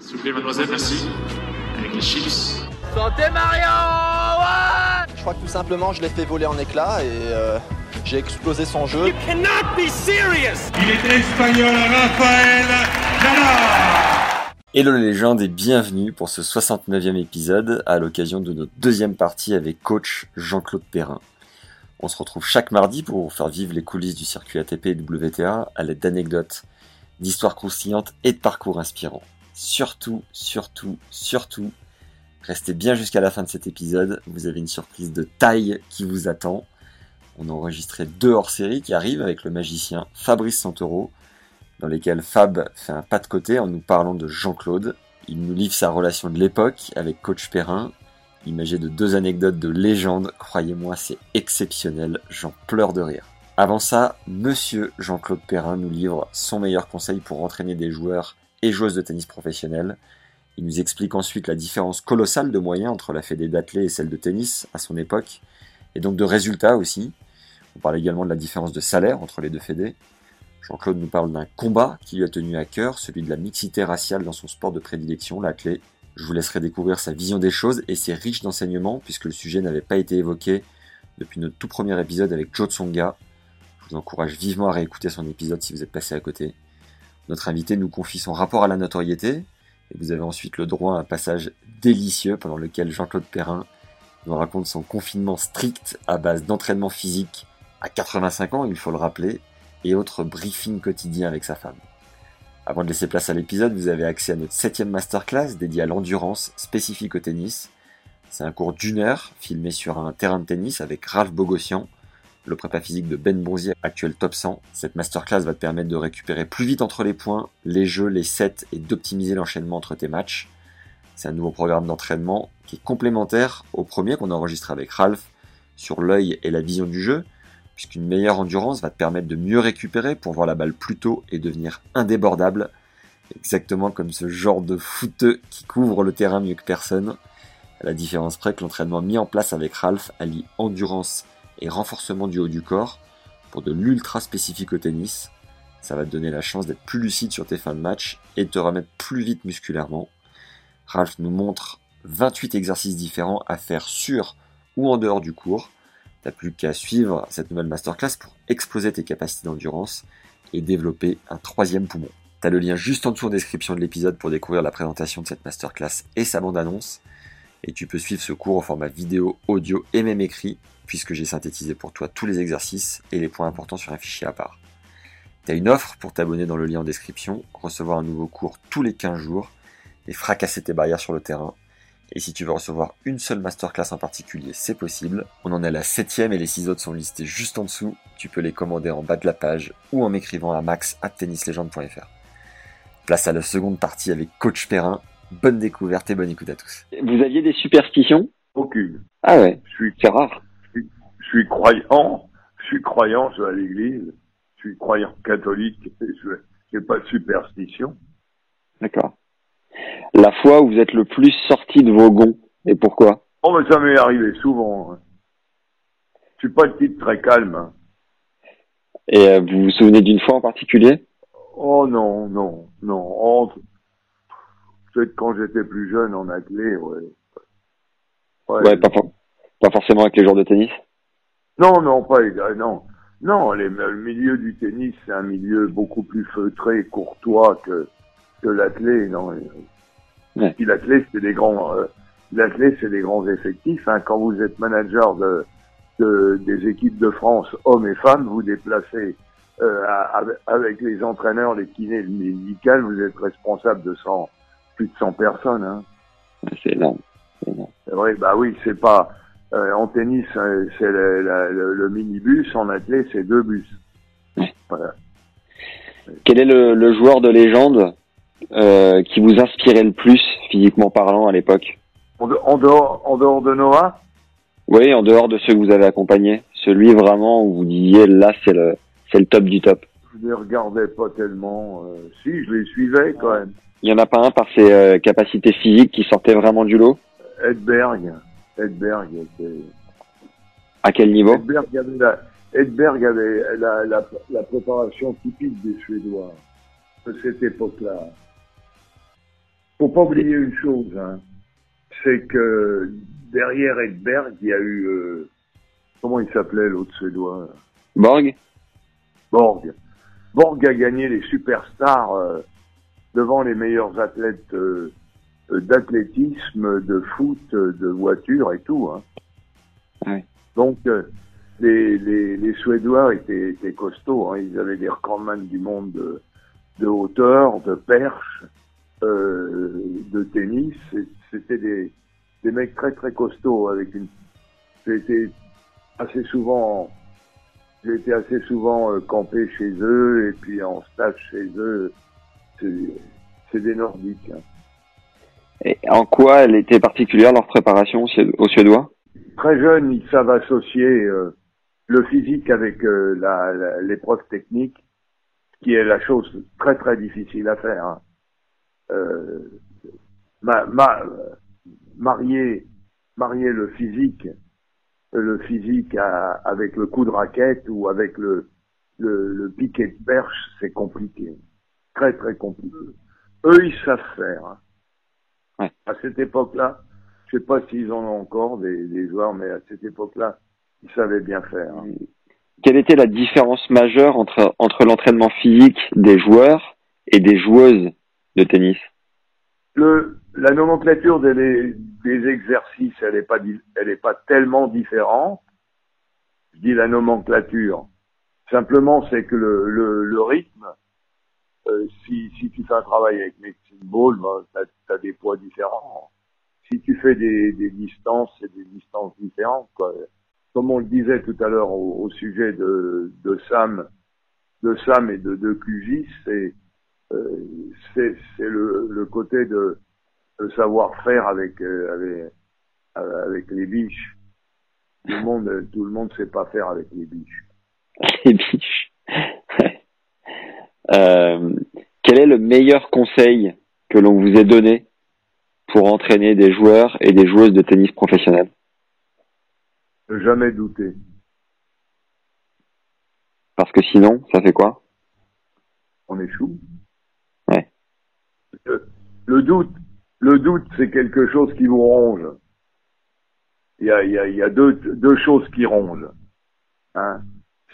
S'il vous plaît, mademoiselle, merci. Avec les chips. Santé Mario ouais Je crois que tout simplement je l'ai fait voler en éclats et euh, j'ai explosé son jeu. cannot be serious Il est espagnol, Rafael Nadal Hello les légendes et bienvenue pour ce 69e épisode à l'occasion de notre deuxième partie avec coach Jean-Claude Perrin. On se retrouve chaque mardi pour vous faire vivre les coulisses du circuit ATP et WTA à l'aide d'anecdotes, d'histoires croustillantes et de parcours inspirants. Surtout, surtout, surtout, restez bien jusqu'à la fin de cet épisode, vous avez une surprise de taille qui vous attend. On a enregistré deux hors-série qui arrivent avec le magicien Fabrice Santoro, dans lesquels Fab fait un pas de côté en nous parlant de Jean-Claude. Il nous livre sa relation de l'époque avec Coach Perrin. Imagé de deux anecdotes de légende, croyez-moi, c'est exceptionnel, j'en pleure de rire. Avant ça, Monsieur Jean-Claude Perrin nous livre son meilleur conseil pour entraîner des joueurs et joueuses de tennis professionnels. Il nous explique ensuite la différence colossale de moyens entre la fédé d'athlètes et celle de tennis à son époque, et donc de résultats aussi. On parle également de la différence de salaire entre les deux fédés. Jean-Claude nous parle d'un combat qui lui a tenu à cœur, celui de la mixité raciale dans son sport de prédilection, l'athlète. Je vous laisserai découvrir sa vision des choses et c'est riche d'enseignements puisque le sujet n'avait pas été évoqué depuis notre tout premier épisode avec Joe Tsonga. Je vous encourage vivement à réécouter son épisode si vous êtes passé à côté. Notre invité nous confie son rapport à la notoriété et vous avez ensuite le droit à un passage délicieux pendant lequel Jean-Claude Perrin nous raconte son confinement strict à base d'entraînement physique à 85 ans, il faut le rappeler, et autres briefings quotidiens avec sa femme. Avant de laisser place à l'épisode, vous avez accès à notre septième masterclass dédiée à l'endurance spécifique au tennis. C'est un cours d'une heure filmé sur un terrain de tennis avec Ralph Bogossian, le prépa physique de Ben Bonzier, actuel top 100. Cette masterclass va te permettre de récupérer plus vite entre les points, les jeux, les sets et d'optimiser l'enchaînement entre tes matchs. C'est un nouveau programme d'entraînement qui est complémentaire au premier qu'on a enregistré avec Ralph sur l'œil et la vision du jeu, puisqu'une meilleure endurance va te permettre de mieux récupérer pour voir la balle plus tôt et devenir indébordable, exactement comme ce genre de footeux qui couvre le terrain mieux que personne. À la différence près que l'entraînement mis en place avec Ralph allie endurance et renforcement du haut du corps pour de l'ultra spécifique au tennis. Ça va te donner la chance d'être plus lucide sur tes fins de match et de te remettre plus vite musculairement. Ralph nous montre 28 exercices différents à faire sur ou en dehors du cours. T'as plus qu'à suivre cette nouvelle masterclass pour exploser tes capacités d'endurance et développer un troisième poumon. T'as le lien juste en dessous en description de l'épisode pour découvrir la présentation de cette masterclass et sa bande-annonce. Et tu peux suivre ce cours au format vidéo, audio et même écrit, puisque j'ai synthétisé pour toi tous les exercices et les points importants sur un fichier à part. T'as une offre pour t'abonner dans le lien en description, recevoir un nouveau cours tous les 15 jours et fracasser tes barrières sur le terrain. Et si tu veux recevoir une seule masterclass en particulier, c'est possible. On en est à la septième et les six autres sont listés juste en dessous. Tu peux les commander en bas de la page ou en m'écrivant à max at tennislegende.fr. Place à la seconde partie avec Coach Perrin. Bonne découverte et bonne écoute à tous. Vous aviez des superstitions? Aucune. Ah ouais, Je suis, c'est rare. Je suis croyant, je suis croyant, je vais à l'église, je suis croyant catholique, je n'ai pas de superstition. D'accord. La fois où vous êtes le plus sorti de vos gonds, et pourquoi? Oh, mais ça m'est arrivé souvent. hein. Je suis pas le type très calme. hein. Et euh, vous vous souvenez d'une fois en particulier? Oh non, non, non. Oh, Peut-être quand j'étais plus jeune en athlée, ouais. Ouais. Ouais, pas, for- pas forcément avec les joueurs de tennis? Non, non, pas euh, non. Non, les- le milieu du tennis, c'est un milieu beaucoup plus feutré, courtois que, que l'athlé. Non. Ouais. Puis l'athlé, c'est des grands, euh, l'athlé, c'est des grands effectifs. Hein. Quand vous êtes manager de, de- des équipes de France, hommes et femmes, vous déplacez euh, avec- les entraîneurs, les kinés, le médical, vous êtes responsable de 100, plus de 100 personnes. Hein. C'est énorme. C'est vrai, bah oui, c'est pas euh, en tennis, euh, c'est le, la- le- le minibus, en athlée, c'est deux bus. Voilà. Quel est le, le joueur de légende euh, qui vous inspirait le plus, physiquement parlant, à l'époque En, de- en dehors, en dehors de Noah, Oui, en dehors de ceux que vous avez accompagnés. Celui vraiment où vous disiez, là, c'est le, c'est le top du top. je les regardais pas tellement. euh, si, je les suivais quand même. Il y en a pas un par ses capacités physiques qui sortait vraiment du lot Edberg, Edberg était... À quel niveau Edberg avait la, Edberg avait la, la, la préparation typique des Suédois de cette époque-là. Faut pas oublier une chose, hein, c'est que derrière Edberg, il y a eu euh, comment il s'appelait l'autre Suédois? Borg Borg. Borg a gagné les superstars euh, devant les meilleurs athlètes euh, euh, d'athlétisme, de foot, de voiture et tout. Hein. Ouais. Donc euh, les, les, les Suédois étaient, étaient costauds. Hein. Ils avaient des recordman du monde de, de hauteur, de perche, euh, de tennis. C'était des, des mecs très très costauds avec une. C'était assez souvent j'ai été assez souvent euh, campé chez eux et puis en stage chez eux. C'est c'est des Nordiques. hein. Et en quoi elle était particulière leur préparation aux Sué- aux Suédois? Très jeunes, ils savent associer euh, le physique avec euh, l'épreuve technique, qui est la chose très très difficile à faire. hein. Euh, ma- ma- marier, marier le physique, le physique à- avec le coup de raquette ou avec le, le, le piquet de perche, c'est compliqué. Très très compliqué. Eux, ils savent faire. hein. Ouais. À cette époque-là, je sais pas s'ils en ont encore des, des joueurs, mais à cette époque-là, ils savaient bien faire. hein. Quelle était la différence majeure entre, entre l'entraînement physique des joueurs et des joueuses de tennis? Le, la nomenclature des, des exercices, elle est pas, elle est pas tellement différente. Je dis la nomenclature. Simplement, c'est que le, le, le rythme, si, si tu fais un travail avec Medicine Ball, ben, tu as, des poids différents. Si tu fais des, distances, c'est des distances différentes. Comme on le disait tout à l'heure au, sujet de, Sam, de Sam et de, de QJ, c'est euh, c'est c'est le, côté de, savoir-faire avec, euh, avec euh, avec les biches. Tout le monde tout le monde sait pas faire avec les biches. Les biches. Euh, quel est le meilleur conseil que l'on vous ait donné pour entraîner des joueurs et des joueuses de tennis professionnels? Ne jamais douter. Parce que sinon, ça fait quoi? On échoue. Ouais. Le, le doute, le doute, c'est quelque chose qui vous ronge. Il y a, il y a, il y a deux, deux choses qui rongent. Hein.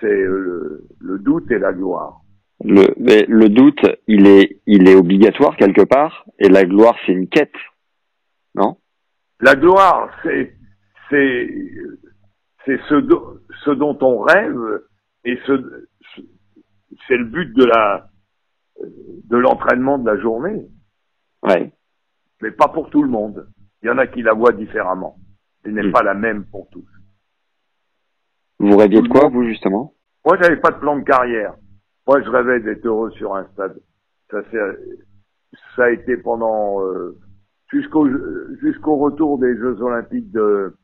C'est le, le doute et la gloire. Le, mais le doute, il est, il est obligatoire quelque part, et la gloire, c'est une quête, non? La gloire, c'est c'est c'est ce, do- ce dont on rêve et ce, ce- c'est le but de la de l'entraînement de la journée, Ouais. mais pas pour tout le monde. Il y en a qui la voient différemment. Elle n'est Mm. pas la même pour tous. Vous rêviez de quoi, vous, justement? Moi, j'avais pas de plan de carrière. Moi, je rêvais d'être heureux sur un stade. Ça, ça a été pendant euh, jusqu'au jusqu'au retour des Jeux Olympiques de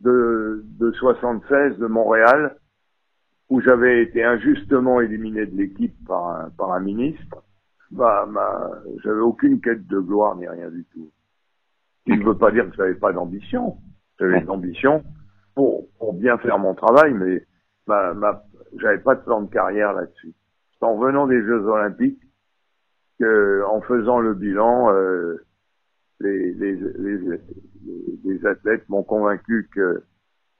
de, de 76 de Montréal, où j'avais été injustement éliminé de l'équipe par un, par un ministre. Bah, bah, j'avais aucune quête de gloire ni rien du tout. Ce qui ne veut pas dire que j'avais pas d'ambition. J'avais de l'ambition pour, pour bien faire mon travail, mais ma, ma, j'avais pas de plan de carrière là-dessus. En venant des Jeux Olympiques que, en faisant le bilan, euh, les, athlètes m'ont convaincu que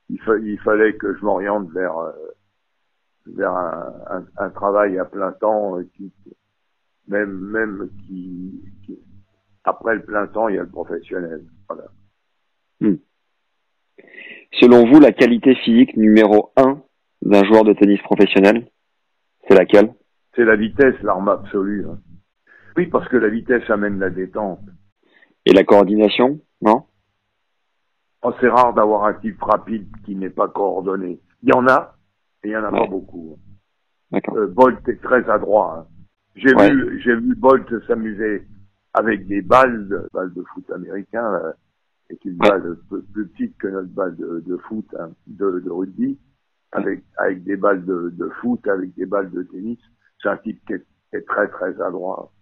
il, fa- il fallait que je m'oriente vers euh, vers un, travail à plein temps, euh, qui, même même qui, après le plein temps, il y a le professionnel. Voilà. Selon vous, la qualité physique numéro un d'un joueur de tennis professionnel, c'est laquelle? C'est la vitesse, l'arme absolue. hein. Oui, parce que la vitesse amène la détente. Et la coordination, non? Oh, c'est rare d'avoir un type rapide qui n'est pas coordonné. Il y en a, et il y en a pas beaucoup. D'accord. Euh, Bolt est très adroit. hein. J'ai Ouais. vu, j'ai vu Bolt s'amuser avec des balles, de, balles de foot américain, euh, avec une Ouais. balle plus petite que notre balle de, de foot, hein, de, de rugby, avec, avec des balles de, de foot, avec des balles de tennis. C'est un type qui est, qui est très très adroit.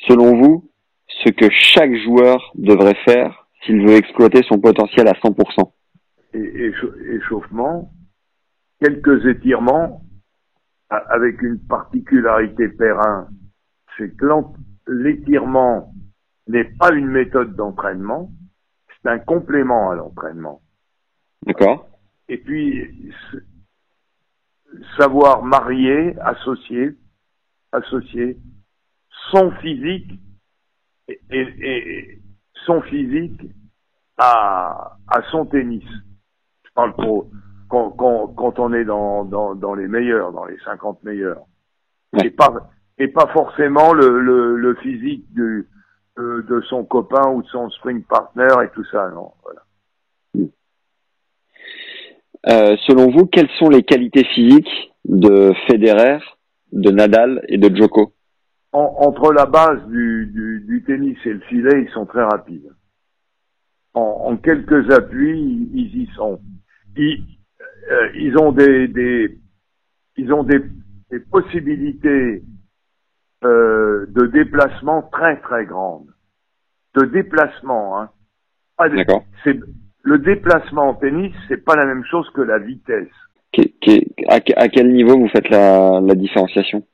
Selon vous, ce que chaque joueur devrait faire s'il veut exploiter son potentiel à 100%. Et, écha- échauffement, quelques étirements, avec une particularité Perrin, c'est que l'étirement n'est pas une méthode d'entraînement, c'est un complément à l'entraînement. D'accord Et puis, savoir marier, associer, associer son physique et, et- et son physique à, à son tennis. Je parle pour quand, quand, quand on est dans, dans, dans les meilleurs, dans les 50 meilleurs. Et pas et pas forcément le, le, le physique du, de, de son copain ou de son spring partner et tout ça, non. Voilà. Euh, Selon vous, quelles sont les qualités physiques de Federer, de Nadal et de Djoko En- entre la base du, du, du tennis et le filet, ils sont très rapides. En, en quelques appuis, ils, y sont. Ils, euh, ils ont des, des ils ont des, des possibilités euh, de déplacement très très grandes. De déplacement, hein. D'accord. Le déplacement en tennis, c'est pas la même chose que la vitesse. À, à quel niveau vous faites la, la différenciation?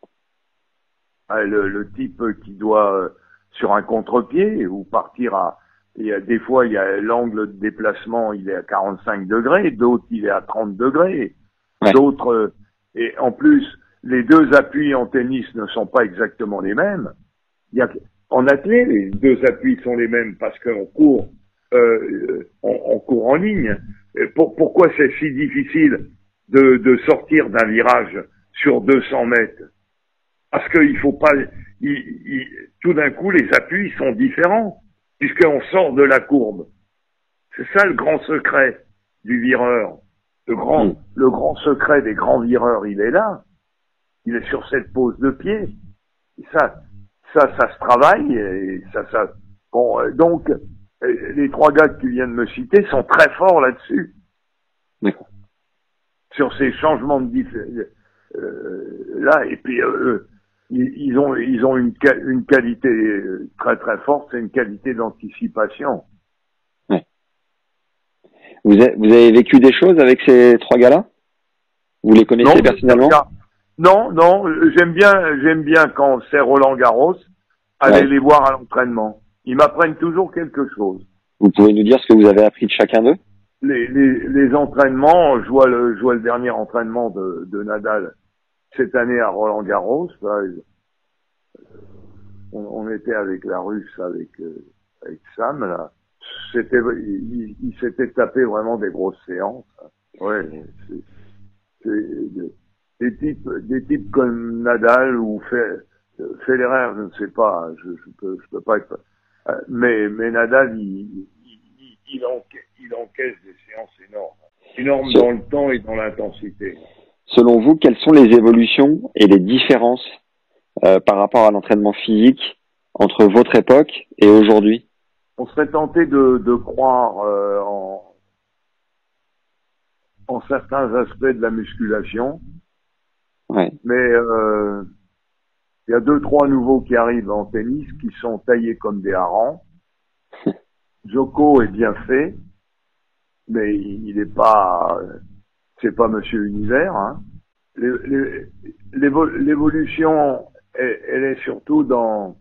Ah, le, le type qui doit euh, sur un contre-pied ou partir à des fois il y a l'angle de déplacement il est à 45 degrés d'autres il est à 30 degrés Ouais. d'autres euh, et en plus les deux appuis en tennis ne sont pas exactement les mêmes il y a en athlée les deux appuis sont les mêmes parce qu'on court euh, court en ligne pour- pourquoi c'est si difficile de, de sortir d'un virage sur 200 mètres? Parce qu'il faut pas, il- il- tout d'un coup, les appuis sont différents, puisqu'on sort de la courbe. C'est ça le grand secret du vireur. Le grand, Mm. le grand secret des grands vireurs, il est là. Il est sur cette pose de pied. Et ça, ça, ça se travaille, et ça, ça, bon, euh, donc, les trois gars que tu viens de me citer sont très forts là-dessus. D'accord. Sur ces changements de euh, là, et puis, euh, ils, ils ont ils ont une, une qualité euh, très très forte, c'est une qualité d'anticipation. vous avez, vous avez vécu des choses avec ces trois gars-là? Vous les connaissez personnellement? Non, non, euh, j'aime bien j'aime bien quand c'est Roland Garros, aller Ouais. les voir à l'entraînement. Ils m'apprennent toujours quelque chose. Vous pouvez nous dire ce que vous avez appris de chacun d'eux? Les, les, les entraînements, je vois le je vois le dernier entraînement de, de Nadal cette année à Roland Garros. là, on, on était avec la Russe, avec euh, avec Sam là. C'était il, il- s'était tapé vraiment des grosses séances. hein. Ouais, c'est c'est de- des types des types comme Nadal ou Fe- Federer, je ne sais pas, je, je peux je peux pas être mais mais Nadal il il, il, il enca- il encaisse des séances énormes, énormes dans le temps et dans l'intensité. Selon vous, quelles sont les évolutions et les différences euh, par rapport à l'entraînement physique entre votre époque et aujourd'hui? On serait tenté de, de croire euh, en, en certains aspects de la musculation, Ouais. mais euh, il y a deux trois nouveaux qui arrivent en tennis qui sont taillés comme des harengs. Joko est bien fait, mais il n'est pas, c'est pas Monsieur Univers. Hein. L'évolution, elle, elle est surtout dans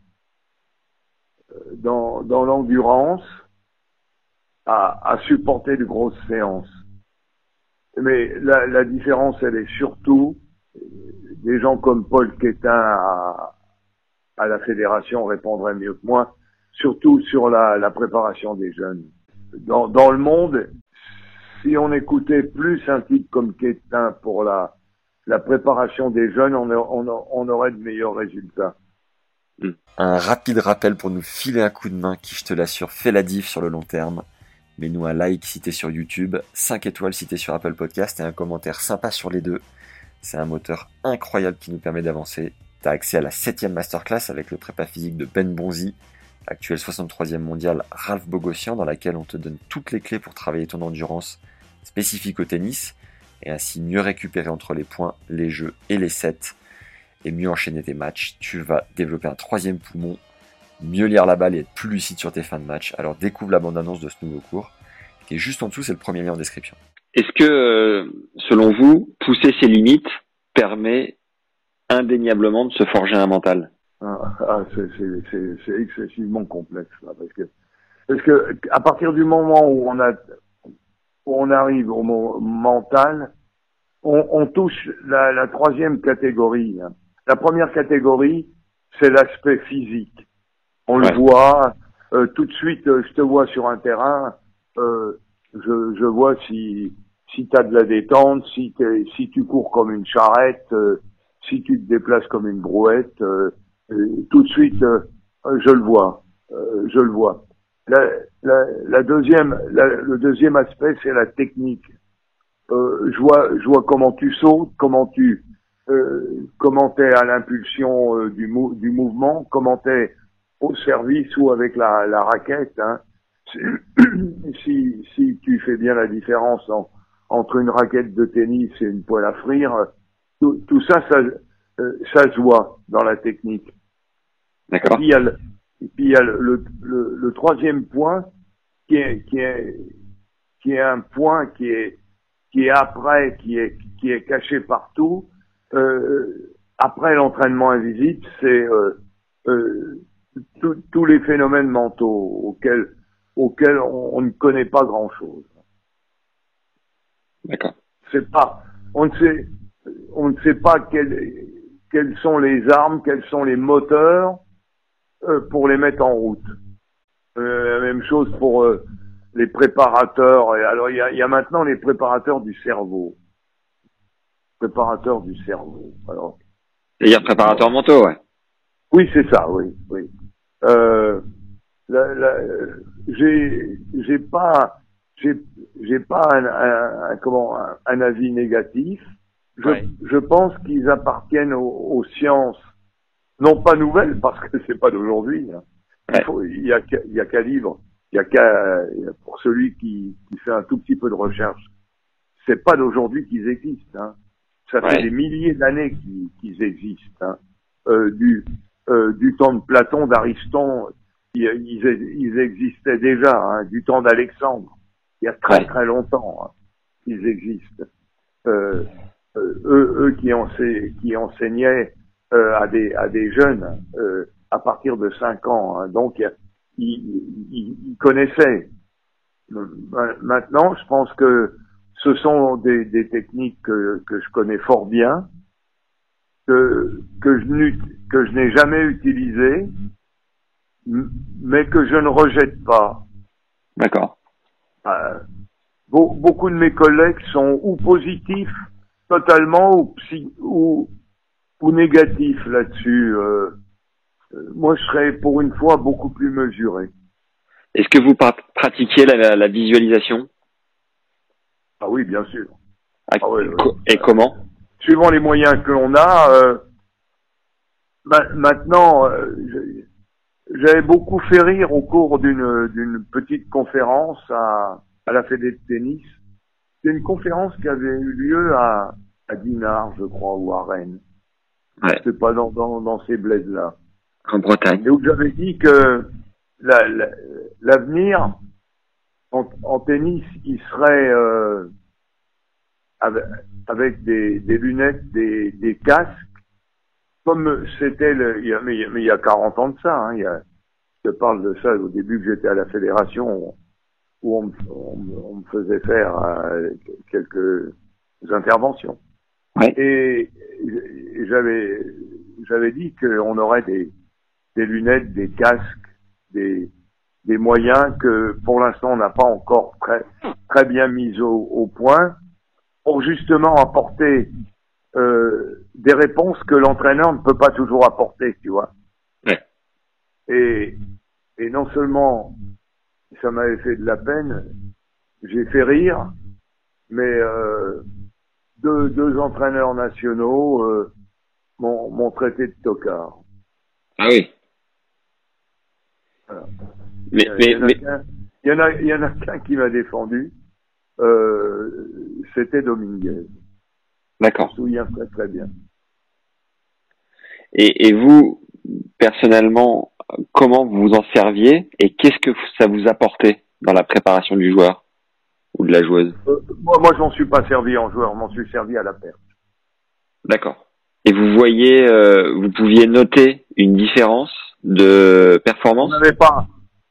dans, dans l'endurance à, à supporter de grosses séances. Mais la, la différence, elle est surtout des gens comme Paul Quétin à, la fédération répondraient mieux que moi, surtout sur la, préparation des jeunes. Dans, le monde, si on écoutait plus un type comme Quétin pour la, préparation des jeunes, on, aurait de meilleurs résultats. Un rapide rappel pour nous filer un coup de main qui, je te l'assure, fait la diff sur le long terme. Mets-nous un like si t'es sur YouTube, 5 étoiles si sur Apple Podcast et un commentaire sympa sur les deux. C'est un moteur incroyable qui nous permet d'avancer. T'as accès à la 7 masterclass avec le prépa physique de Ben Bonzi, actuel 63e mondial Ralph Bogossian, dans laquelle on te donne toutes les clés pour travailler ton endurance spécifique au tennis et ainsi mieux récupérer entre les points, les jeux et les sets et mieux enchaîner tes matchs. Tu vas développer un troisième poumon, mieux lire la balle et être plus lucide sur tes fins de match. Alors découvre la bande-annonce de ce nouveau cours qui est juste en dessous, c'est le premier lien en description. Est-ce que, euh, selon vous, pousser ses limites permet indéniablement de se forger un mental? Ah, ah c'est excessivement complexe là, parce que parce que à partir du moment où on a où on arrive au mental, on, on touche la, la, troisième catégorie. Hein. La première catégorie, c'est l'aspect physique. On le voit euh, tout de suite. Euh, je te vois sur un terrain. Euh, je, je vois si si tu as de la détente, si, si tu cours comme une charrette, euh, si tu te déplaces comme une brouette, euh, tout de suite, euh, je le vois, je le vois. La, la, la deuxième, le deuxième aspect, c'est la technique. je vois, je vois comment tu sautes, comment tu, comment t'es à l'impulsion du, du mouvement, comment t'es au service ou avec la, la raquette. Hein. Si, si tu fais bien la différence en, entre une raquette de tennis et une poêle à frire, tout, tout ça, ça, euh, ça se voit dans la technique. D'accord. Et puis il y a, le, et puis il y a le, le, le, troisième point qui est, qui est, qui est un point qui est, qui est après, qui est, qui est caché partout. Euh, après l'entraînement invisible, c'est euh, euh tous les phénomènes mentaux auxquels, auxquels on ne connaît pas grand-chose. D'accord. C'est pas, on ne sait, on ne sait pas quelles, quelles sont les armes, quels sont les moteurs euh, pour les mettre en route. Euh, la même chose pour euh, les préparateurs. Et alors il y a, y a, maintenant les préparateurs du cerveau. Préparateurs du cerveau. Alors. C'est-à-dire préparateurs mentaux, ouais. Oui, c'est ça, oui, oui. J'ai, j'ai pas, j'ai, j'ai pas un, un, comment un, avis négatif. Je, je pense qu'ils appartiennent aux, sciences, non pas nouvelles parce que c'est pas d'aujourd'hui. Hein. Il, y a, il y a qu'à livre, il y a qu'à pour celui qui, qui fait un tout petit peu de recherche. C'est pas d'aujourd'hui qu'ils existent. Hein. Ça fait des milliers d'années qu'ils, existent. Hein. Euh, du euh, du temps de Platon, d'Ariston, ils, ils, existaient déjà. Hein, du temps d'Alexandre il y a très très longtemps hein, qu'ils existent. Euh, euh, eux, eux qui, qui enseignaient euh, à, des, à des jeunes euh, à partir de 5 ans, hein, donc ils, ils, connaissaient. Maintenant, je pense que ce sont des, des techniques que, que, je connais fort bien, que, que je, que je n'ai jamais utilisées, mais que je ne rejette pas. D'accord. Euh, beaucoup de mes collègues sont ou positifs totalement ou, psy, ou, ou négatifs là-dessus. Euh, euh, moi, je serais pour une fois beaucoup plus mesuré. Est-ce que vous pratiquiez la, la, visualisation? Ah oui, bien sûr. Ah, ah et, comment? Suivant les moyens que l'on a. Euh, maintenant, j'avais beaucoup fait rire au cours d'une d'une petite conférence à, à la Fédé de tennis. C'est une conférence qui avait eu lieu à, à Dinard, je crois, ou à Rennes. Ouais. C'est pas dans, dans, dans ces bleds-là. En Bretagne. Et où j'avais dit que l'avenir la, en, en, tennis, il serait euh, avec, avec des, des, lunettes, des, des casques, comme c'était le, il y a, mais, il y a 40 ans de ça, hein, il y a, je parle de ça au début que j'étais à la fédération où on, on, me faisait faire euh, quelques interventions. Et j'avais j'avais dit qu'on aurait des, des lunettes, des casques, des, des moyens que pour l'instant on n'a pas encore très, très bien mis au, au point pour justement apporter euh, des réponses que l'entraîneur ne peut pas toujours apporter, tu vois. Ouais. Et, et non seulement ça m'avait fait de la peine, j'ai fait rire, mais euh, deux, deux entraîneurs nationaux euh, m'ont m'ont traité de tocard. Ah oui. Voilà. Mais, Il mais, y mais, il y en a qu'un qui m'a défendu. Euh, C'était Dominguez. Je d'accord. me souviens très très bien. Et, et vous, personnellement, comment vous vous en serviez et qu'est-ce que ça vous apportait dans la préparation du joueur ou de la joueuse? Euh, moi, moi, je m'en suis pas servi en joueur, je m'en suis servi à la perte. D'accord. Et vous voyez, euh, vous pouviez noter une différence de performance? N'avait pas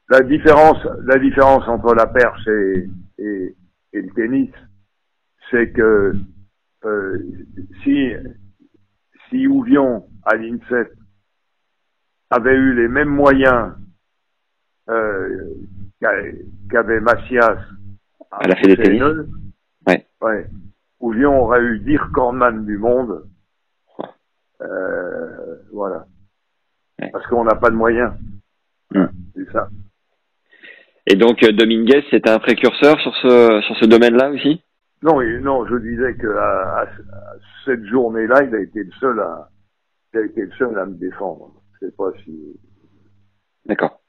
la différence, la différence entre la perche et, et, et le tennis, c'est que euh, si si Ouvion à l'INSEP avait eu les mêmes moyens euh, qu'a- qu'avait Macias À la Fédé Ouais. ouais, Ouvion aurait eu 10 recordman du monde. Euh, voilà. Ouais. Parce qu'on n'a pas de moyens. C'est ça. Et donc euh, Dominguez, c'était un précurseur sur ce sur ce domaine-là aussi? Non, non, je disais que à, à- à cette journée-là, il a été le seul à, il a été le seul à me défendre. Je sais pas si. D'accord.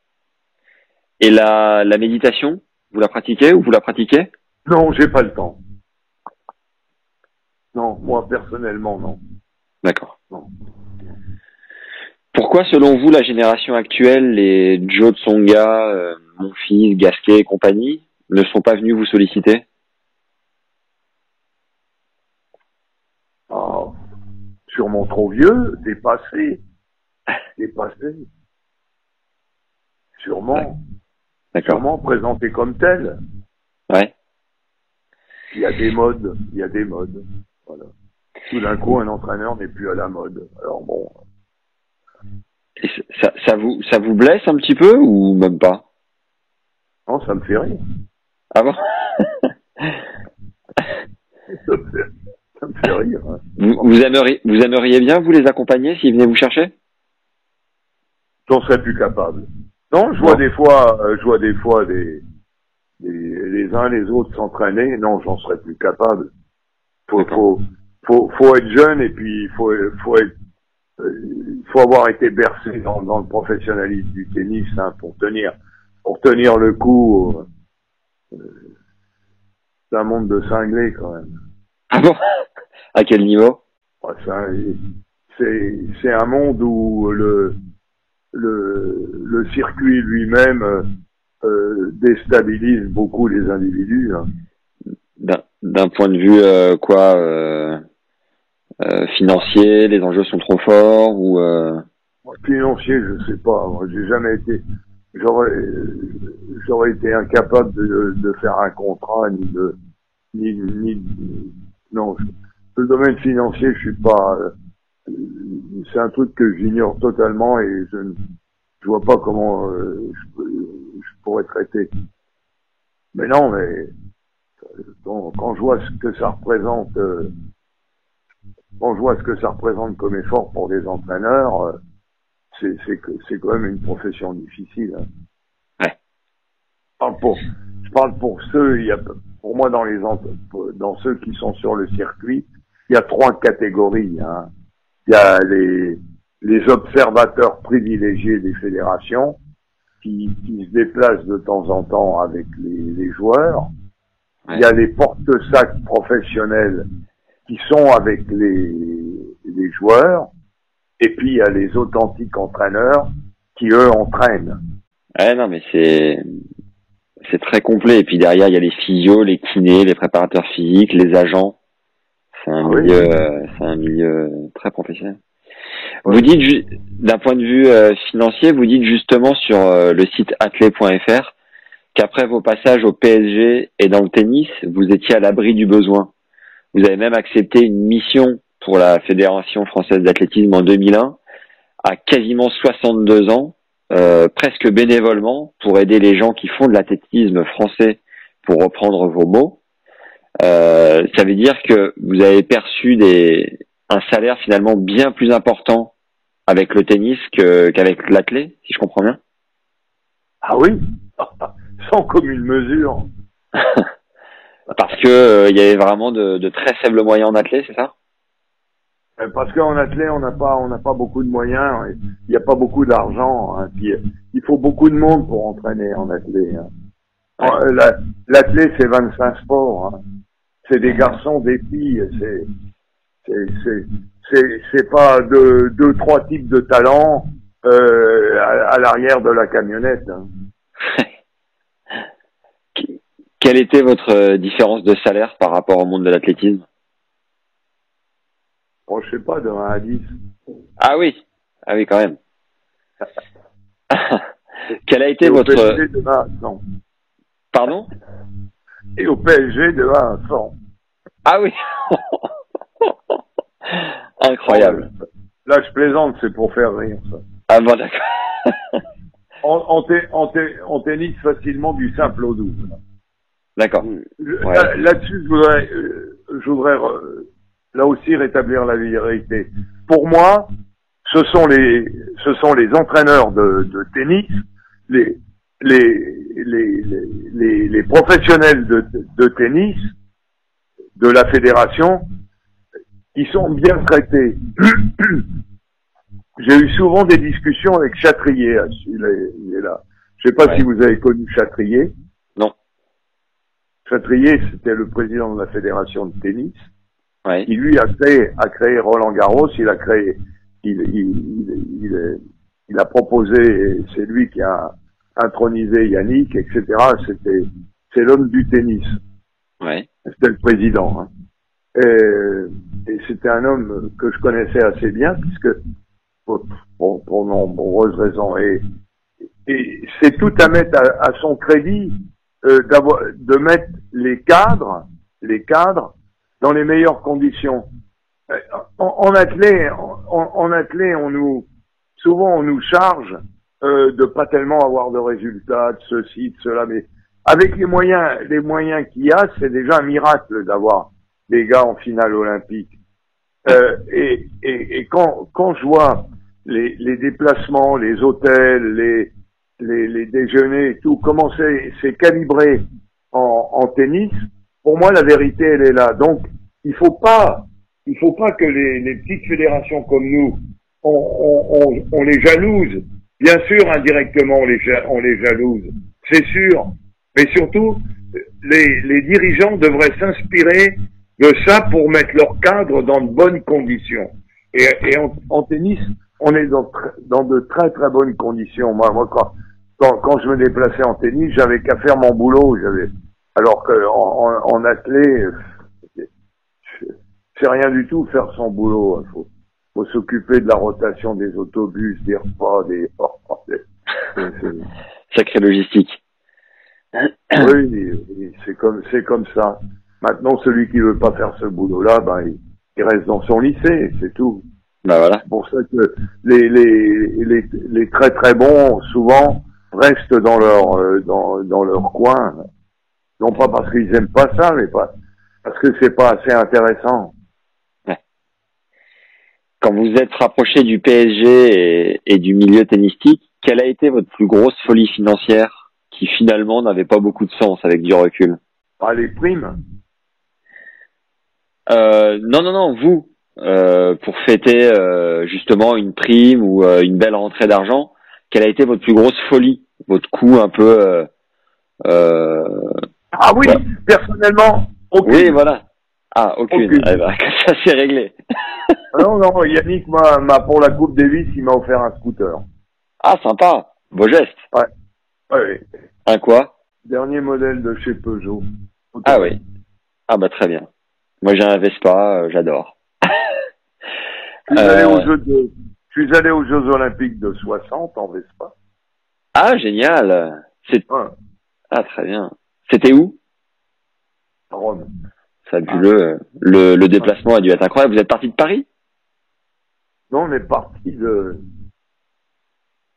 Et la, la méditation, vous la pratiquez ou vous la pratiquez? Non, j'ai pas le temps. Non, moi personnellement, non. D'accord. Non. Pourquoi, selon vous, la génération actuelle, les Joe Tsonga, euh, mon fils, Gasquet et compagnie, ne sont pas venus vous solliciter Ah, sûrement trop vieux, dépassé, dépassé. Sûrement, sûrement présenté comme tel. Ouais. Il y a des modes, il y a des modes. Voilà. Tout d'un coup, un entraîneur n'est plus à la mode. Alors bon, Et ça, ça vous ça vous blesse un petit peu ou même pas? Non, ça me fait rire. Ah bon? Ça me fait, hein. vous, vous aimeriez vous aimeriez bien vous les accompagner s'ils venaient vous chercher? J'en serais plus capable. Non, je vois Non. des fois, euh, je vois des fois des, des- les uns les autres s'entraîner. Non, j'en serais plus capable. Faut, faut, faut, faut être jeune et puis il faut, faut être, euh, faut avoir été bercé dans, dans le professionnalisme du tennis hein, pour tenir, pour tenir le coup. euh, euh, c'est un monde de cinglés quand même. Ah bon? À quel niveau? Ça, C'est un monde où le le, le circuit lui-même euh, déstabilise beaucoup les individus. hein. D'un- D'un point de vue euh, quoi euh, euh, financier, les enjeux sont trop forts ou euh, Financier, je sais pas. J'ai jamais été. J'aurais j'aurais été incapable de, de faire un contrat ni de ni ni non. le domaine financier, je suis pas. euh, C'est un truc que j'ignore totalement et je ne je vois pas comment euh, je, pourrais traiter. Mais non, mais quand, quand je vois ce que ça représente, euh, quand je vois ce que ça représente comme effort pour des entraîneurs, c'est c'est que c'est quand même une profession difficile. hein. Ouais. Je parle pour, je parle pour ceux, il y a, pour moi dans les dans ceux qui sont sur le circuit, il y a trois catégories. hein. Il y a les les observateurs privilégiés des fédérations qui, qui se déplacent de temps en temps avec les, les joueurs. Il y a les porte-sacs professionnels qui sont avec les, les joueurs. Et puis il y a les authentiques entraîneurs qui eux entraînent. Ouais, non, mais c'est c'est très complet. Et puis derrière, il y a les physios, les kinés, les préparateurs physiques, les agents. C'est un oui. milieu, euh, c'est un milieu très professionnel. Vous dites, d'un point de vue euh, financier, vous dites justement sur euh, le site athlé.fr qu'après vos passages au PSG et dans le tennis, vous étiez à l'abri du besoin. Vous avez même accepté une mission pour la Fédération française d'athlétisme en 2001 à quasiment 62 ans, euh, presque bénévolement, pour aider les gens qui font de l'athlétisme français, pour reprendre vos mots. Euh, ça veut dire que vous avez perçu des, un salaire finalement bien plus important avec le tennis qu'avec l'athlé, si je comprends bien. Ah oui Sans commune mesure. Parce que euh, il y avait vraiment de, de très faibles moyens en athlée, c'est ça? Parce qu'en athlée, on n'a pas, on n'a pas beaucoup de moyens. et Il n'y a pas beaucoup d'argent. Hein, puis, il faut beaucoup de monde pour entraîner en athlée. Hein. Euh, la- L'athlée, c'est 25 sports. Hein. C'est des garçons, des filles. C'est, c'est, c'est, c'est, c'est pas deux, deux, trois types de talents euh, à, à l'arrière de la camionnette. Hein. Quelle était votre euh, différence de salaire par rapport au monde de l'athlétisme? Bon, je sais pas, de 1 à 10. Ah oui, ah oui quand même. Quel a été Et au votre PSG de 1 à 100. pardon? Et au PSG de 1 à 100. Ah oui. Incroyable. Là, je plaisante, c'est pour faire rire, ça. Ah bon d'accord. En tennis, facilement du simple au double. D'accord. Là- Là-dessus, je voudrais, euh, je voudrais euh, là aussi rétablir la vérité. Pour moi, ce sont les, ce sont les entraîneurs de, de tennis, les, les, les, les, les- les professionnels de, de tennis de la fédération qui sont bien traités. J'ai eu souvent des discussions avec Chatrier, il est, il est là. Je sais pas Ouais. si vous avez connu Chatrier. Non. Chatrier, c'était le président de la fédération de tennis. Ouais. Il lui a créé, a créé Roland Garros. Il a créé, il, il, il, il- a proposé, c'est lui qui a intronisé Yannick, etc. C'était, c'est l'homme du tennis. Ouais. C'était le président. hein. Et, et c'était un homme que je connaissais assez bien, puisque pour, pour, pour nombreuses raisons. Et, et c'est tout à mettre à, à son crédit euh, d'avoir, de mettre les cadres, les cadres, dans les meilleures conditions. Euh, En, en athlée, en, en athlée, on nous, souvent on nous charge euh, de pas tellement avoir de résultats, de ceci, de cela, mais avec les moyens, les moyens qu'il y a, c'est déjà un miracle d'avoir des gars en finale olympique. Euh, et, et, et quand, quand je vois les, les déplacements, les hôtels, les, les, les déjeuners et tout, comment c'est calibré en, en tennis, pour moi la vérité elle est là. Donc il faut pas, il faut pas que les, les petites fédérations comme nous, on, on, on, on les jalouse. Bien sûr, indirectement on les, jalouse, c'est sûr. Mais surtout, les, les dirigeants devraient s'inspirer de ça pour mettre leur cadre dans de bonnes conditions. Et, et en, en tennis, on est dans de très très bonnes conditions. Moi, moi quand, quand, quand je me déplaçais en tennis, j'avais qu'à faire mon boulot. J'avais, alors que en, en, athlée, c'est rien du tout faire son boulot. Il faut, faut s'occuper de la rotation des autobus, des repas, des. c'est- c'est- Sacrée logistique. oui, c'est comme c'est comme ça. Maintenant, celui qui veut pas faire ce boulot-là, ben il, il reste dans son lycée, c'est tout. Bah voilà. C'est pour ça que les, les les les très très bons souvent restent dans leur euh, dans dans leur coin, non pas parce qu'ils aiment pas ça, mais pas parce que c'est pas assez intéressant. Quand vous êtes rapproché du PSG et, et du milieu tennistique, quelle a été votre plus grosse folie financière qui finalement n'avait pas beaucoup de sens avec du recul? Pas les primes. euh, Non, non, non, vous, euh, pour fêter euh, justement une prime ou euh, une belle rentrée d'argent, quelle a été votre plus grosse folie? Votre coup un peu... Euh, euh, Ah oui, Ouais. personnellement, aucune. Oui, voilà. Ah, aucune. Aucune. Eh ben, ça c'est réglé. Non, non, Yannick m'a m'a pour la Coupe Davis, il m'a offert un scooter. Ah, sympa. Beau geste. Ouais. Un quoi? Dernier modèle de chez Peugeot. Ah oui. Ah bah très bien. Moi j'ai un Vespa, euh, j'adore. Je suis, allé Euh, aux Jeux de, je suis allé aux Jeux Olympiques de 60 en Vespa. Ah génial. C'est Ouais, ah très bien. C'était où? À Rome. Fabuleux. Le, le déplacement a dû être incroyable. Vous êtes parti de Paris? Non, on est parti de,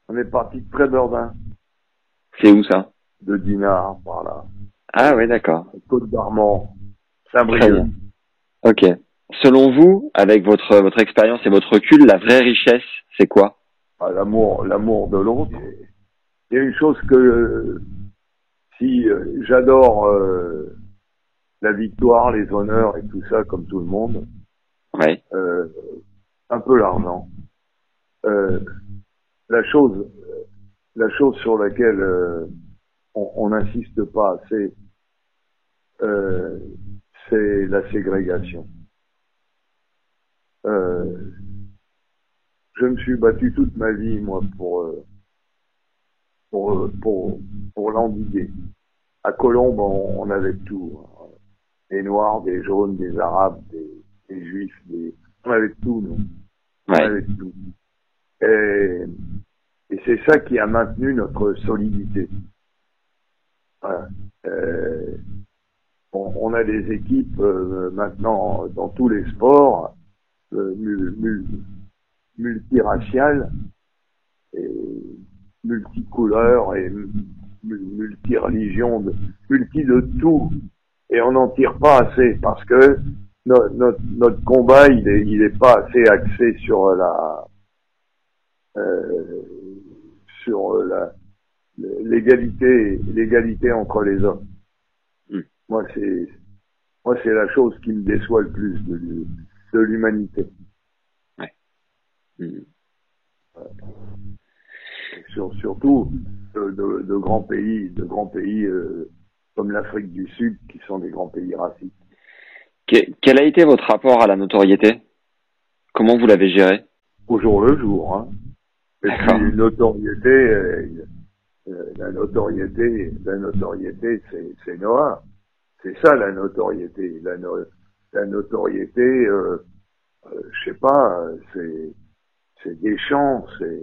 on est parti de Tréverdun, C'est où ça? De Dinard, par là. Ah oui d'accord. Côte Très Saint-Brieuc. Ok. Selon vous, avec votre votre expérience et votre recul, la vraie richesse, c'est quoi? Ah, l'amour, l'amour de l'autre. Il y a une chose que, euh, si euh, j'adore, euh, la victoire, les honneurs et tout ça, comme tout le monde. Ouais. Euh, un peu l'argent. Euh, la chose, la chose sur laquelle on n'insiste pas assez, euh, c'est la ségrégation. Je me suis battu toute ma vie, moi, pour pour pour pour l'endiguer. À Colombe, on, on avait tout. hein. Des noirs, des jaunes, des arabes, des, des juifs, des... on avait tout, nous. On Ouais. avait tout. Et, et c'est ça qui a maintenu notre solidité. Voilà. Euh, on, on a des équipes euh, maintenant dans tous les sports euh, mul- mul- multiraciales et multicouleurs et mul- multireligions, de- multi de tout. Et on n'en tire pas assez parce que no- notre, notre combat, il est, il est pas assez axé sur la, euh, sur la, l'égalité, l'égalité entre les hommes. Mm. Moi, c'est, moi, c'est la chose qui me déçoit le plus de, de l'humanité. Mm. Sur- surtout de, de- de grands pays, de grands pays euh, comme l'Afrique du Sud, qui sont des grands pays racistes. Que- quel a été votre rapport à la notoriété? Comment vous l'avez géré? Au jour le jour. Hein. Et puis, notoriété, euh, euh, la notoriété, la notoriété, c'est, Noah. C'est ça la notoriété. La, no- la notoriété, je sais pas, c'est, c'est Deschamps, c'est,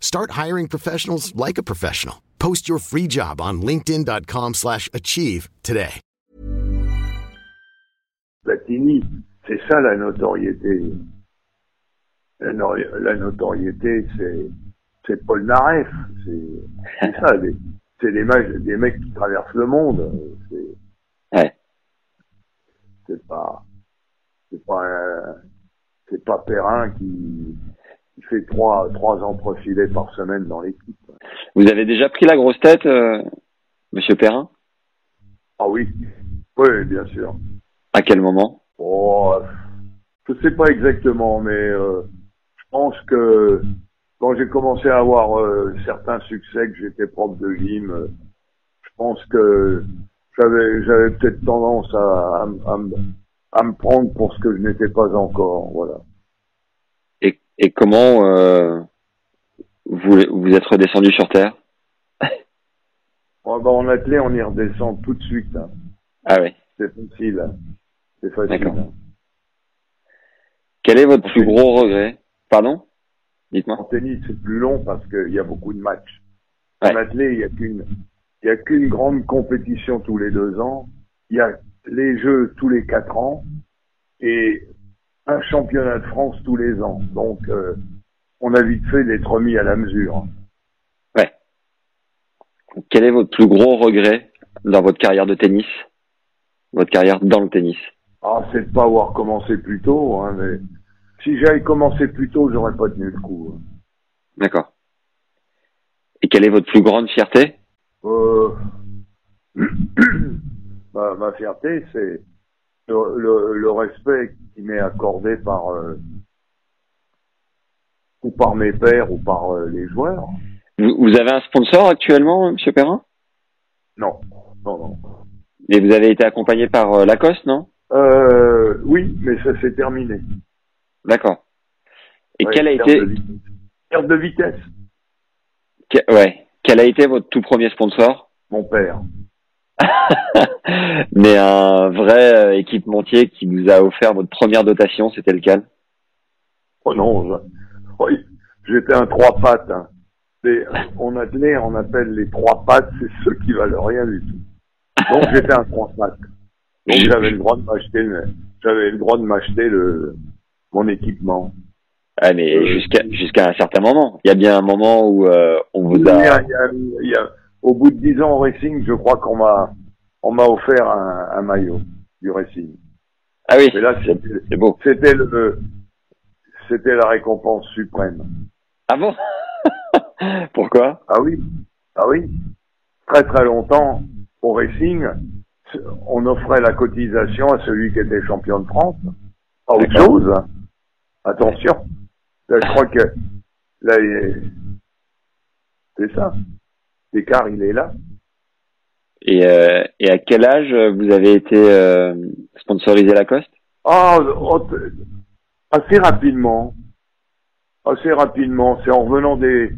Start hiring professionals like a professional. Post your free job on linkedin.com/achieve slash achieve today. Platini, c'est ça la notoriété. La, no- la notoriété, c'est c'est Paul Naref, c'est c'est ça, c'est des, mecs- des mecs qui traversent le monde. C'est Ouais. pas c'est pas un- c'est pas Perrin qui, qui fait trois trois entrefilets par semaine dans l'équipe. Vous avez déjà pris la grosse tête, euh, Monsieur Perrin? Ah oui, oui, bien sûr. À quel moment? Oh, je sais pas exactement, mais euh, je pense que quand j'ai commencé à avoir euh, certains succès, que j'étais prof de gym, euh, je pense que j'avais j'avais peut-être tendance à, à, à me prendre pour ce que je n'étais pas encore, voilà. Et, comment euh, vous vous êtes redescendu sur terre? Bon, ben, en athlée, on y redescend tout de suite. hein. Ah oui. C'est facile. hein. C'est facile. D'accord. hein. Quel est votre plus gros regret? Pardon? En Dites-moi. tennis, c'est plus long parce qu'il y a beaucoup de matchs. Ouais. En athlée, il y a qu'une, il y a qu'une grande compétition tous les deux ans. Il y a les Jeux tous les quatre ans et un championnat de France tous les ans. Donc, euh, on a vite fait d'être remis à la mesure. Ouais. Quel est votre plus gros regret dans votre carrière de tennis? Votre carrière dans le tennis? Ah, c'est de pas avoir commencé plus tôt, hein, mais si j'avais commencé plus tôt, j'aurais pas tenu le coup. hein. D'accord. Et quelle est votre plus grande fierté? Euh, ma, ma fierté, c'est le, le- le respect qui m'est accordé par euh, ou par mes pairs ou par euh, les joueurs. vous, vous avez un sponsor actuellement, Monsieur Perrin? Non, non, non. Et vous avez été accompagné par euh, Lacoste, non? Euh, oui, mais ça s'est terminé. D'accord. Et Ouais, quel a été. Perte de vitesse, que- ouais, quel a été votre tout premier sponsor? Mon père. Mais un vrai euh, équipementier qui vous a offert votre première dotation, c'était lequel? Oh non, oui, j'étais un trois pattes. Hein. On attelait, on appelle les trois pattes, c'est ceux qui valent rien du tout. Donc j'étais un trois pattes. Donc j'avais le droit de m'acheter j'avais le droit de m'acheter le mon équipement. Ah, mais Euh, jusqu'à jusqu'à un certain moment. Il y a bien un moment où euh, on vous Il y a. a- il y a- il y a- au bout de dix ans au Racing, je crois qu'on m'a on m'a offert un, un maillot du Racing. Ah oui, Et là, c'est c'était c'est beau. c'était le c'était la récompense suprême. Ah bon? Pourquoi? Ah oui, ah oui. Très très longtemps au Racing, on offrait la cotisation à celui qui était champion de France. Pas autre chose. Attention. Là, je crois que là, c'est ça. L'écart, il est là. et, euh, et à quel âge euh, vous avez été euh, sponsorisé Lacoste? Ah, oh, assez rapidement. Assez rapidement. C'est en revenant des,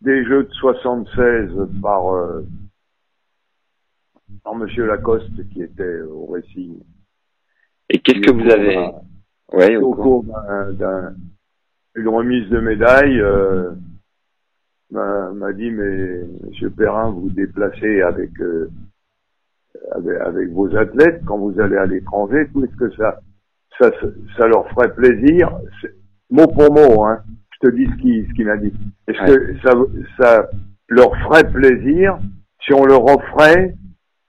des jeux de 76 par, euh, par Monsieur Lacoste qui était au Racing. Et qu'est-ce que vous avez Ouais, au cours. cours d'un- d'un- d'une remise de médaille, m'a m'a dit mais Monsieur Perrin, vous déplacez avec, euh, avec avec vos athlètes quand vous allez à l'étranger, tout est-ce que ça, ça ça leur ferait plaisir? Mot pour mot, hein. Je te dis ce qu'il ce qu'il m'a dit. Est-ce que ça ça leur ferait plaisir si on leur offrait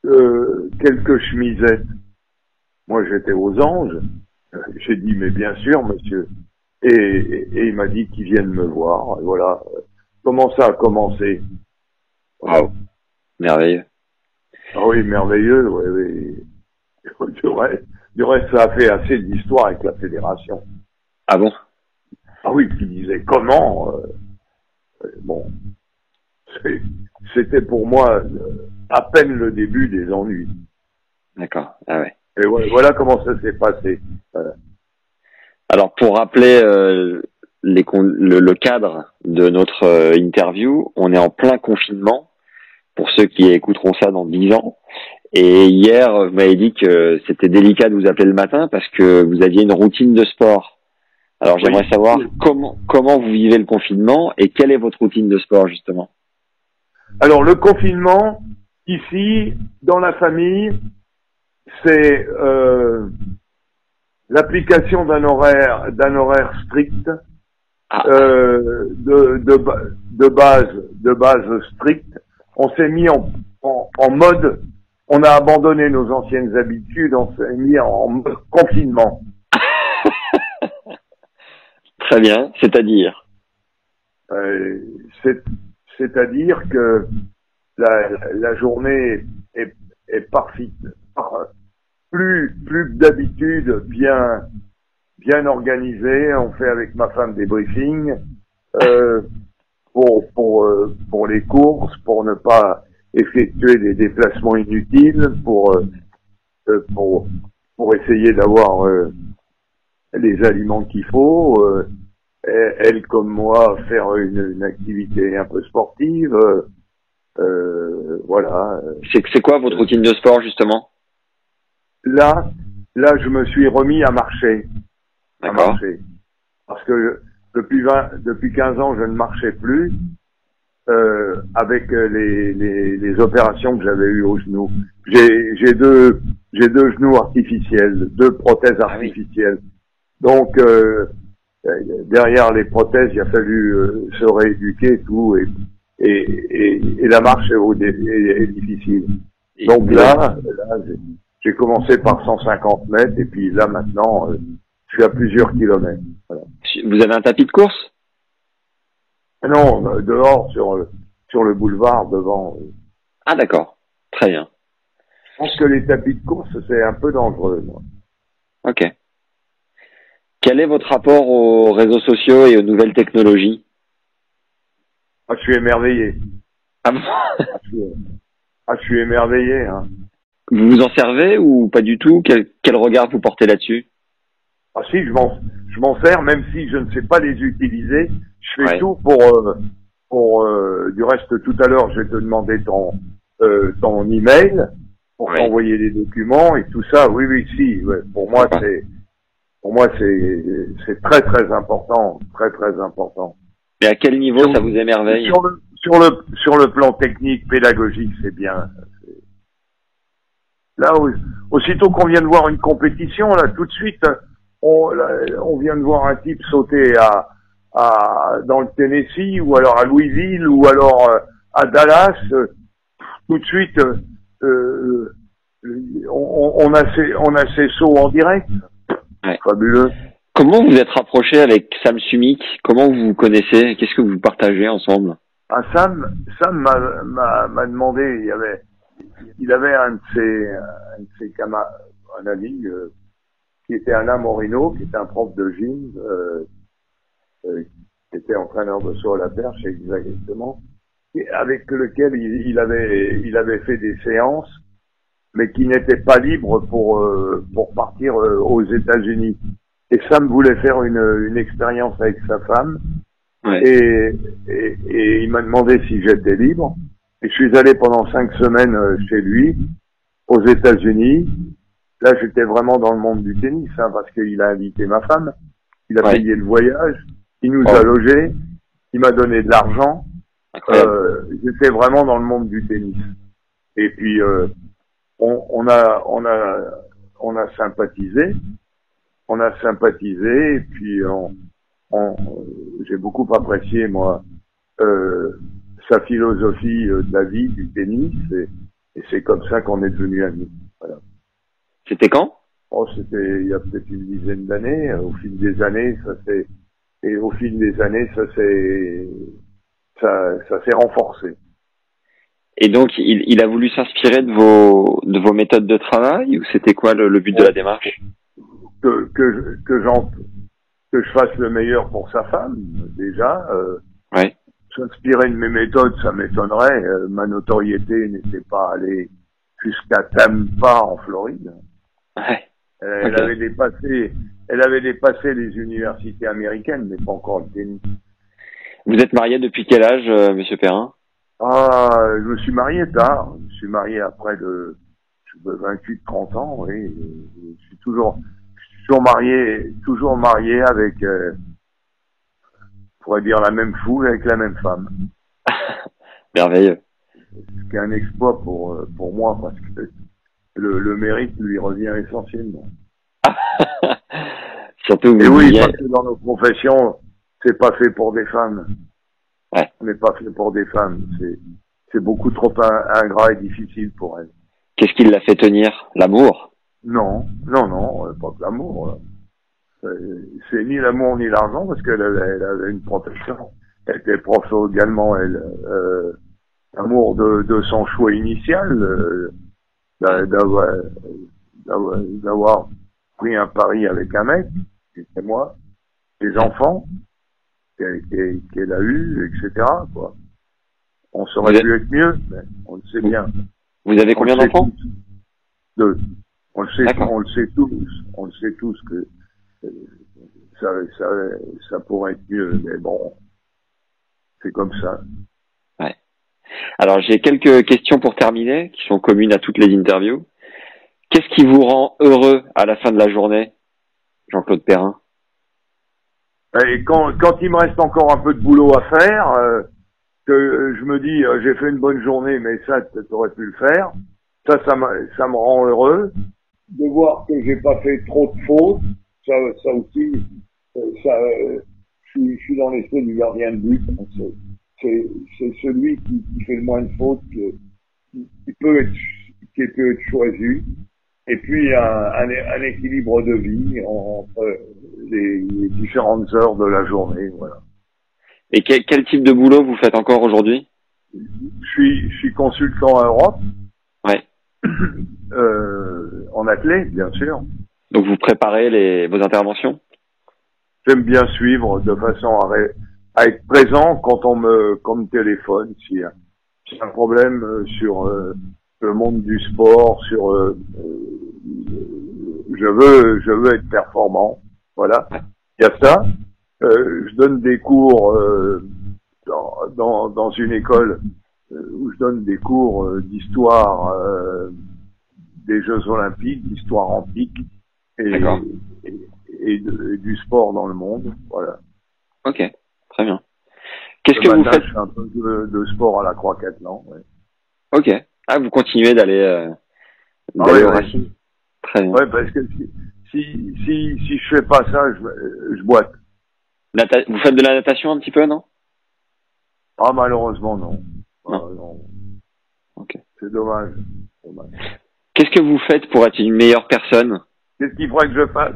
euh, quelques chemisettes? Moi, j'étais aux anges. J'ai dit, mais bien sûr, monsieur. Et, et, et il m'a dit qu'il vienne me voir. Et voilà. Comment ça a commencé Wow. Merveilleux. Ah oui, merveilleux. Oui, oui. Du reste, du reste, ça a fait assez d'histoire avec la fédération. Ah bon? Ah oui, qui disait comment euh, euh, Bon, c'était pour moi euh, à peine le début des ennuis. D'accord. Ah ouais. Et voilà, voilà comment ça s'est passé. Voilà. Alors pour rappeler euh, les le, le cadre de notre euh, interview, on est en plein confinement pour ceux qui écouteront ça dans 10 ans. Et hier, vous m'avez dit que c'était délicat de vous appeler le matin parce que vous aviez une routine de sport. Alors Oui. j'aimerais savoir comment comment vous vivez le confinement et quelle est votre routine de sport justement? Alors le confinement, ici, dans la famille, c'est euh, l'application d'un horaire d'un horaire strict. Euh, de, de, de base de base stricte. On s'est mis en, en, en mode, on a abandonné nos anciennes habitudes, on s'est mis en mode confinement. Très bien, c'est-à-dire? Euh, c'est- C'est-à-dire que la, la journée est, est parfaite, par- plus plus d'habitude bien bien organisée. On fait avec ma femme des briefings euh, pour pour euh, pour les courses, pour ne pas effectuer des déplacements inutiles, pour euh, euh, pour pour essayer d'avoir euh, les aliments qu'il faut. euh, elle, comme moi, faire une, une activité un peu sportive. euh, euh, voilà. C'est c'est quoi votre routine de sport justement? Là, là, je me suis remis à marcher. À D'accord. marcher. Parce que depuis 20, depuis 15 ans, je ne marchais plus. Euh, avec les, les, les opérations que j'avais eues au genou. J'ai deux deux genoux artificiels, deux prothèses Ah artificielles. Donc euh, euh, derrière les prothèses, il a fallu euh, se rééduquer et tout et et, et, et la marche est, est, est difficile. Donc là, là j'ai- j'ai commencé par 150 mètres et puis là maintenant, euh, je suis à plusieurs kilomètres. Voilà. vous avez un tapis de course? Non, euh, dehors sur le- sur le boulevard devant. euh, Ah d'accord. Très bien. Je pense que les tapis de course c'est un peu dangereux. Moi. Ok. Quel est votre rapport aux réseaux sociaux et aux nouvelles technologies? Ah, je suis émerveillé. Ah bon? Ah, je suis, ah, je suis émerveillé. Hein. Vous vous en servez ou pas du tout? Quel, quel regard vous portez là-dessus? Ah si, je m'en je m'en sers même si je ne sais pas les utiliser. Je fais Ouais. tout pour euh, pour euh, du reste tout à l'heure je vais te demander ton euh, ton email pour Ouais. t'envoyer des documents et tout ça. Oui oui si. ouais. Pour moi c'est pour moi c'est c'est très très important, très très important. Et à quel niveau Sur- ça vous émerveille Sur le sur le sur le plan technique pédagogique c'est bien. Là, aussitôt qu'on vient de voir une compétition, là, tout de suite, on, on vient de voir un type sauter à, à, dans le Tennessee, ou alors à Louisville, ou alors euh, à Dallas. Tout de suite, euh, on, on, a ces, on a ces sauts en direct. Fabuleux. Comment vous êtes rapproché avec Sam Sumik? Comment vous vous connaissez? Qu'est-ce que vous partagez ensemble? Ah, Sam, Sam m'a demandé, il y avait, il avait un de ses, un de ses camarades, un ami, euh, qui était Alain Morino, qui était un prof de gym, euh, euh, qui était entraîneur de saut à la perche exactement, et avec lequel il, il, avait, il avait fait des séances, mais qui n'était pas libre pour, euh, pour partir aux États-Unis. Et Sam voulait faire une, une expérience avec sa femme. Et, et, et, il m'a demandé si j'étais libre. Et je suis allé pendant cinq semaines euh, chez lui, aux États-Unis. Là, j'étais vraiment dans le monde du tennis, hein, parce qu'il a invité ma femme. Il a payé le voyage. Il nous a logés. Il m'a donné de l'argent. Euh, j'étais vraiment dans le monde du tennis. Et puis, euh, on, on, a, on a, on a sympathisé on a sympathisé et puis on, on, j'ai beaucoup apprécié moi euh, sa philosophie euh, de la vie du tennis et, et c'est comme ça qu'on est devenus amis. C'était quand? Oh, c'était il y a peut-être une dizaine d'années. Au fil des années, ça s'est et au fil des années, ça s'est ça, ça s'est renforcé. Et donc, il, il a voulu s'inspirer de vos de vos méthodes de travail ou c'était quoi le, le but de la démarche? Que que que j'en que je fasse le meilleur pour sa femme déjà. Euh, ouais. S'inspirer de mes méthodes, ça m'étonnerait. Euh, ma notoriété n'était pas allée jusqu'à Tampa en Floride. Ouais. Elle avait dépassé, elle avait dépassé les universités américaines, mais pas encore le tennis. Vous êtes marié depuis quel âge, euh, Monsieur Perrin? Ah, je me suis marié tard. Je suis marié après de 28-30 ans. Oui, je suis toujours, toujours marié, toujours marié avec, euh, on pourrait dire la même foule avec la même femme. Merveilleux. Ce qui est un exploit pour euh, pour moi parce que le, le mérite lui revient essentiellement. Surtout. Et oui, parce que dans nos professions, c'est pas fait pour des femmes. Ouais. On n'est pas fait pour des femmes. C'est beaucoup trop ingrat et difficile pour elles. Qu'est-ce qui l'a fait tenir? L'amour? Non, non, non, euh, pas que l'amour. Euh, c'est ni l'amour ni l'argent parce qu'elle avait, une protection. Elle était prof également, elle. Euh, l'amour de, de son choix initial, euh, d'avoir, d'avoir pris un pari avec un mec, c'était moi, des enfants qu'elle, a eu, etc. Quoi. On saurait pu être mieux, mais on le sait bien. Vous avez combien d'enfants Deux. On le sait, on le sait tous, on le sait tous que euh, ça, ça, ça pourrait être mieux, mais bon, c'est comme ça. Alors j'ai quelques questions pour terminer, qui sont communes à toutes les interviews. Qu'est-ce qui vous rend heureux à la fin de la journée, Jean-Claude Perrin? Quand, il me reste encore un peu de boulot à faire, euh, que je me dis euh, j'ai fait une bonne journée, mais ça, tu aurais pu le faire. Ça, ça, me rend heureux de voir que j'ai pas fait trop de fautes. Ça, aussi, euh, ça, euh, je, suis, dans l'esprit du gardien de but. C'est, celui qui, qui, fait le moins de fautes que, qui, peut être, qui peut être choisi. Et puis un, un, un équilibre de vie entre les, les, différentes heures de la journée. Voilà. Et quel, quel type de boulot vous faites encore aujourd'hui? Je suis, je suis consultant à Europe. Ouais. euh, en athlète, bien sûr. Donc vous préparez les, vos interventions? J'aime bien suivre de façon à, à, être présent quand on me, quand me téléphone. Si, si un problème euh, sur euh, le monde du sport, sur euh, je veux, je veux être performant. Voilà. Il y a ça. je donne des cours dans, dans, dans, une école où je donne des cours d'histoire des Jeux Olympiques, d'histoire antique et, et, du sport dans le monde. Voilà. Ok, très bien. Qu'est-ce que vous faites un peu de, sport à la Croix-Catalan. Ouais. Ok. Ah, vous continuez d'aller euh, Ah ouais, ouais. racines. Très bien. Ouais, parce que si, si, si, si je fais pas ça, je, je boite. Nata- vous faites de la natation un petit peu, non? Ah, malheureusement, non. Ah, Non. non. Ok. C'est dommage. dommage. Qu'est-ce que vous faites pour être une meilleure personne? Qu'est-ce qu'il faudrait que je fasse?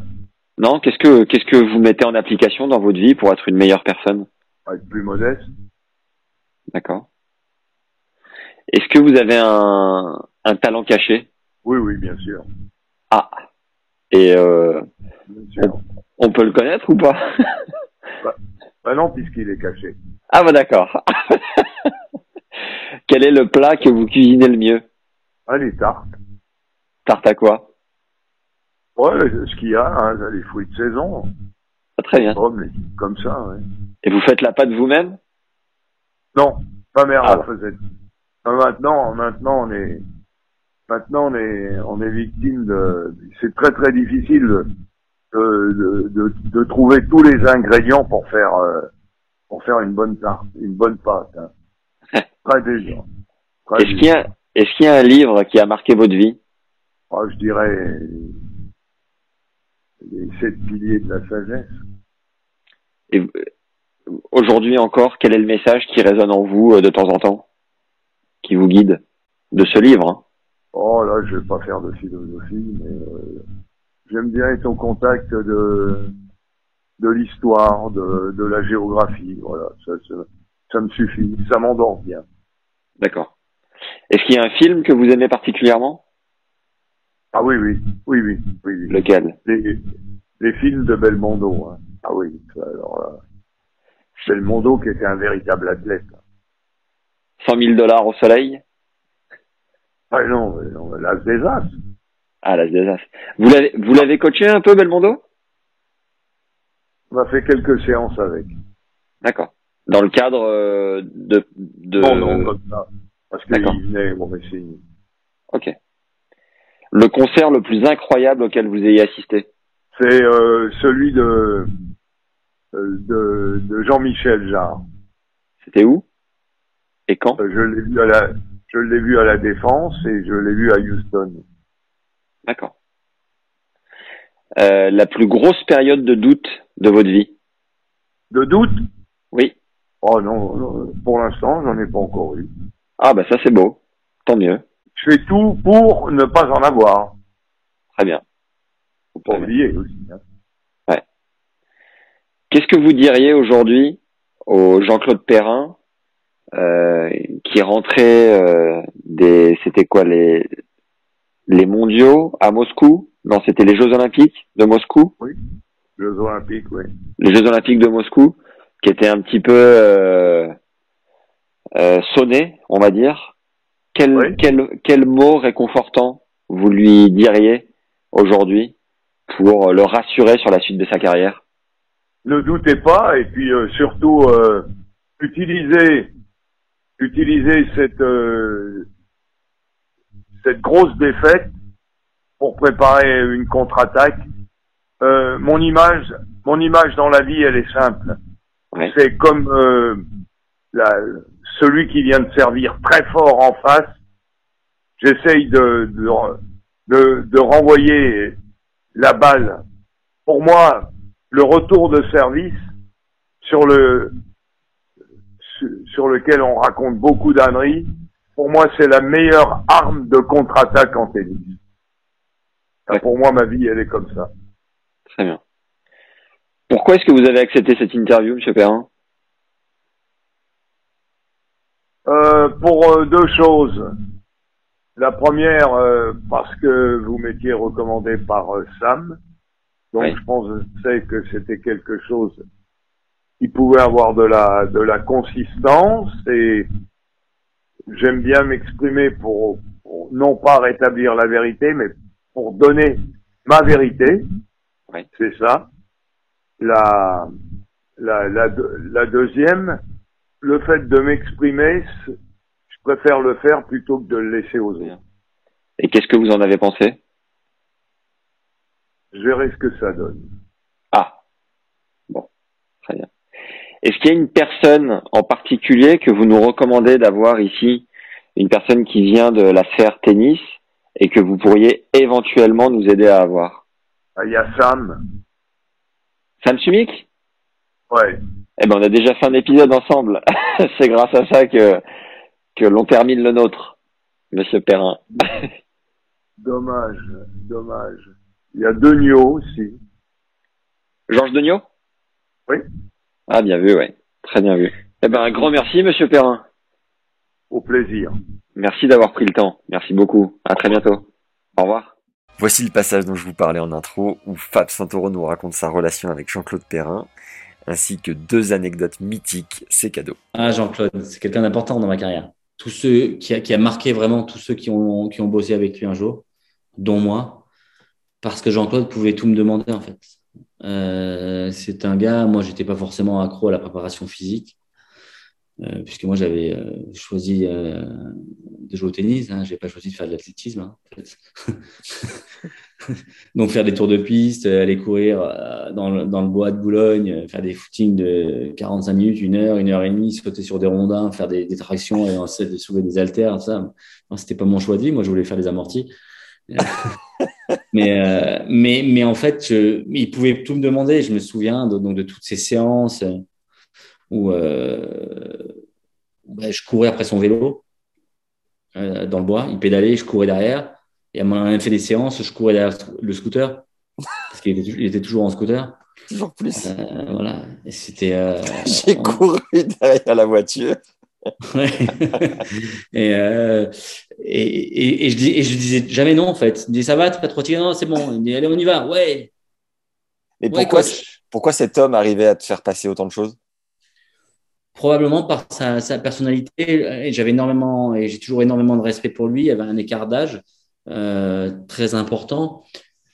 Non Qu'est-ce que qu'est-ce que vous mettez en application dans votre vie pour être une meilleure personne? Être plus modeste D'accord. Est-ce que vous avez un, un talent caché? Oui, oui, bien sûr. Ah. Et euh, Bien sûr. on peut le connaître ou pas? Bah non, puisqu'il est caché. Ah bah d'accord. Quel est le plat que vous cuisinez le mieux? Ah, les tartes. Tarte à quoi? Ouais, ce qu'il y a, hein, les fruits de saison. Ah, Très bien. Comme ça, ouais. Et vous faites la pâte vous-même? Non, ma mère Ah la faisait. Maintenant, maintenant on est, maintenant on est, on est victime de. C'est très très difficile de, de, de, de trouver tous les ingrédients pour faire, euh, pour faire une bonne tarte, une bonne pâte. Hein. Très dur. Très Est-ce qu'il y a est-ce qu'il y a un livre qui a marqué votre vie? Ah, je dirais les sept piliers de la sagesse. Et aujourd'hui encore, quel est le message qui résonne en vous euh, de temps en temps, qui vous guide de ce livre hein? Oh là, je vais pas faire de philosophie, mais euh, j'aime bien être au contact de de l'histoire, de, de la géographie. Voilà, ça, ça, ça me suffit, ça m'endort bien. D'accord. Est-ce qu'il y a un film que vous aimez particulièrement? Ah oui, oui, oui, oui, oui, oui. Lequel? Les, les films de Belmondo. Hein. Ah oui, alors là, Belmondo qui était un véritable athlète. 100 000 dollars au soleil? Ah non, l'as des As. Ah, la des As. Vous l'avez vous l'avez coaché un peu Belmondo? On a fait quelques séances avec. D'accord. Dans le cadre euh, de de Non, non, comme ça. Parce qu'il venait au Messie. OK. Le concert le plus incroyable auquel vous ayez assisté? C'est euh, celui de, de, de Jean-Michel Jarre. C'était où? Et quand? Euh, Je l'ai vu à la, je l'ai vu à la Défense et je l'ai vu à Houston. D'accord. Euh, la plus grosse période de doute de votre vie? De doute? Oui. Oh non, pour l'instant, j'en ai pas encore eu. Ah bah ça c'est beau. Tant mieux. Je fais tout pour ne pas en avoir. Très bien. Faut pas Très bien. oublier aussi. hein. Qu'est-ce que vous diriez aujourd'hui au Jean-Claude Perrin euh, qui rentrait euh, des c'était quoi les les mondiaux à Moscou? Non, c'était les Jeux olympiques de Moscou, Jeux Olympiques, oui. les Jeux olympiques de Moscou qui étaient un petit peu euh, euh, sonnés, on va dire. Quel Oui. quel quel mot réconfortant vous lui diriez aujourd'hui pour le rassurer sur la suite de sa carrière? Ne doutez pas et puis euh, surtout euh, utilisez utilisez cette euh, cette grosse défaite pour préparer une contre-attaque. Euh, mon image mon image dans la vie elle est simple. Ouais. C'est comme euh, la- celui qui vient de servir très fort en face. J'essaye de, de, de, de renvoyer la balle. Pour moi, le retour de service sur le sur, lequel on raconte beaucoup d'âneries, pour moi, c'est la meilleure arme de contre-attaque en tennis. Ouais. Pour moi, ma vie, elle est comme ça. Très bien. Pourquoi est-ce que vous avez accepté cette interview, Monsieur Perrin? Euh, pour euh, deux choses. La première, euh, parce que vous m'étiez recommandé par euh, Sam. Donc Oui. je pensais que c'était quelque chose qui pouvait avoir de la de la consistance et j'aime bien m'exprimer pour, pour non pas rétablir la vérité, mais pour donner ma vérité. Oui. C'est ça. La, la, la, la deuxième, le fait de m'exprimer, je préfère le faire plutôt que de le laisser aux autres. Et qu'est-ce que vous en avez pensé? Je verrai ce que ça donne. Ah, bon, très bien. Est-ce qu'il y a une personne en particulier que vous nous recommandez d'avoir ici, une personne qui vient de la sphère tennis et que vous pourriez éventuellement nous aider à avoir? Ah, Il y a Sam. Sam Sumik? Ouais. Eh ben, on a déjà fait un épisode ensemble. C'est grâce à ça que, que l'on termine le nôtre, Monsieur Perrin. Dommage, dommage. Il y a Denio aussi. Georges Degnaud Oui. Ah, bien vu, ouais. Très bien vu. Eh ben, un grand merci, Monsieur Perrin. Au plaisir. Merci d'avoir pris le temps. Merci beaucoup. À très bientôt. Au revoir. Voici le passage dont je vous parlais en intro, où Fab Santoro nous raconte sa relation avec Jean-Claude Perrin, ainsi que deux anecdotes mythiques, c'est cadeau. Ah, Jean-Claude, c'est quelqu'un d'important dans ma carrière. Tous ceux qui a, qui a marqué vraiment tous ceux qui ont, qui ont bossé avec lui un jour, dont moi, parce que Jean-Claude pouvait tout me demander en fait. Euh, c'est un gars, moi j'étais pas forcément accro à la préparation physique, euh, puisque moi j'avais euh, choisi euh, de jouer au tennis, hein, j'ai pas choisi de faire de l'athlétisme. hein. Donc faire des tours de piste, euh, aller courir euh, dans le, dans le bois de Boulogne, faire des footings de 45 minutes, une heure, une heure et demie, sauter sur des rondins, faire des, des tractions et ensuite de soulever des haltères, ça, c'était pas mon choix de vie. Moi, je voulais faire des amortis. mais, euh, mais, mais en fait, je, il pouvait tout me demander. Je me souviens de, donc de toutes ces séances où euh, bah, je courais après son vélo euh, dans le bois. Il pédalait, je courais derrière. Et à un moment, fait des séances, je courais derrière le scooter parce qu'il était, était toujours en scooter. Toujours plus. Voilà. C'était. J'ai couru derrière la voiture. Et, euh, et, et, et je dis, et je disais jamais non en fait. Me dit ça va, t'es pas trop fatigué Non, c'est bon. Il me dit allez, on y va. Ouais. Mais pourquoi, pourquoi cet homme arrivait à te faire passer autant de choses? Probablement par sa, sa personnalité. J'avais énormément, et j'ai toujours énormément de respect pour lui. Il y avait un écart d'âge euh, très important.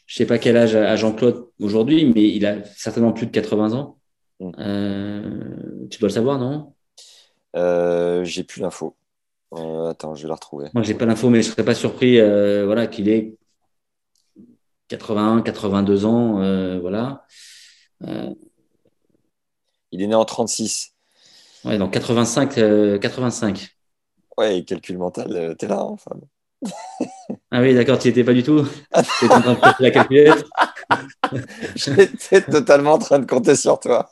Je sais pas quel âge a Jean-Claude aujourd'hui, mais il a certainement plus de 80 ans. Mm. Euh, tu dois le savoir, non? Euh, J'ai plus l'info. Euh, attends, je vais la retrouver. Moi, j'ai pas l'info, mais je serais pas surpris, euh, voilà, qu'il ait 81, 82 ans, voilà. Il est né en 36. ouais, donc 85, euh, 85. Ouais, calcul mental, t'es là, hein, Fab Ah oui, d'accord, tu n'y étais pas du tout. Tu étais en train de faire la calculette. J'étais totalement en train de compter sur toi.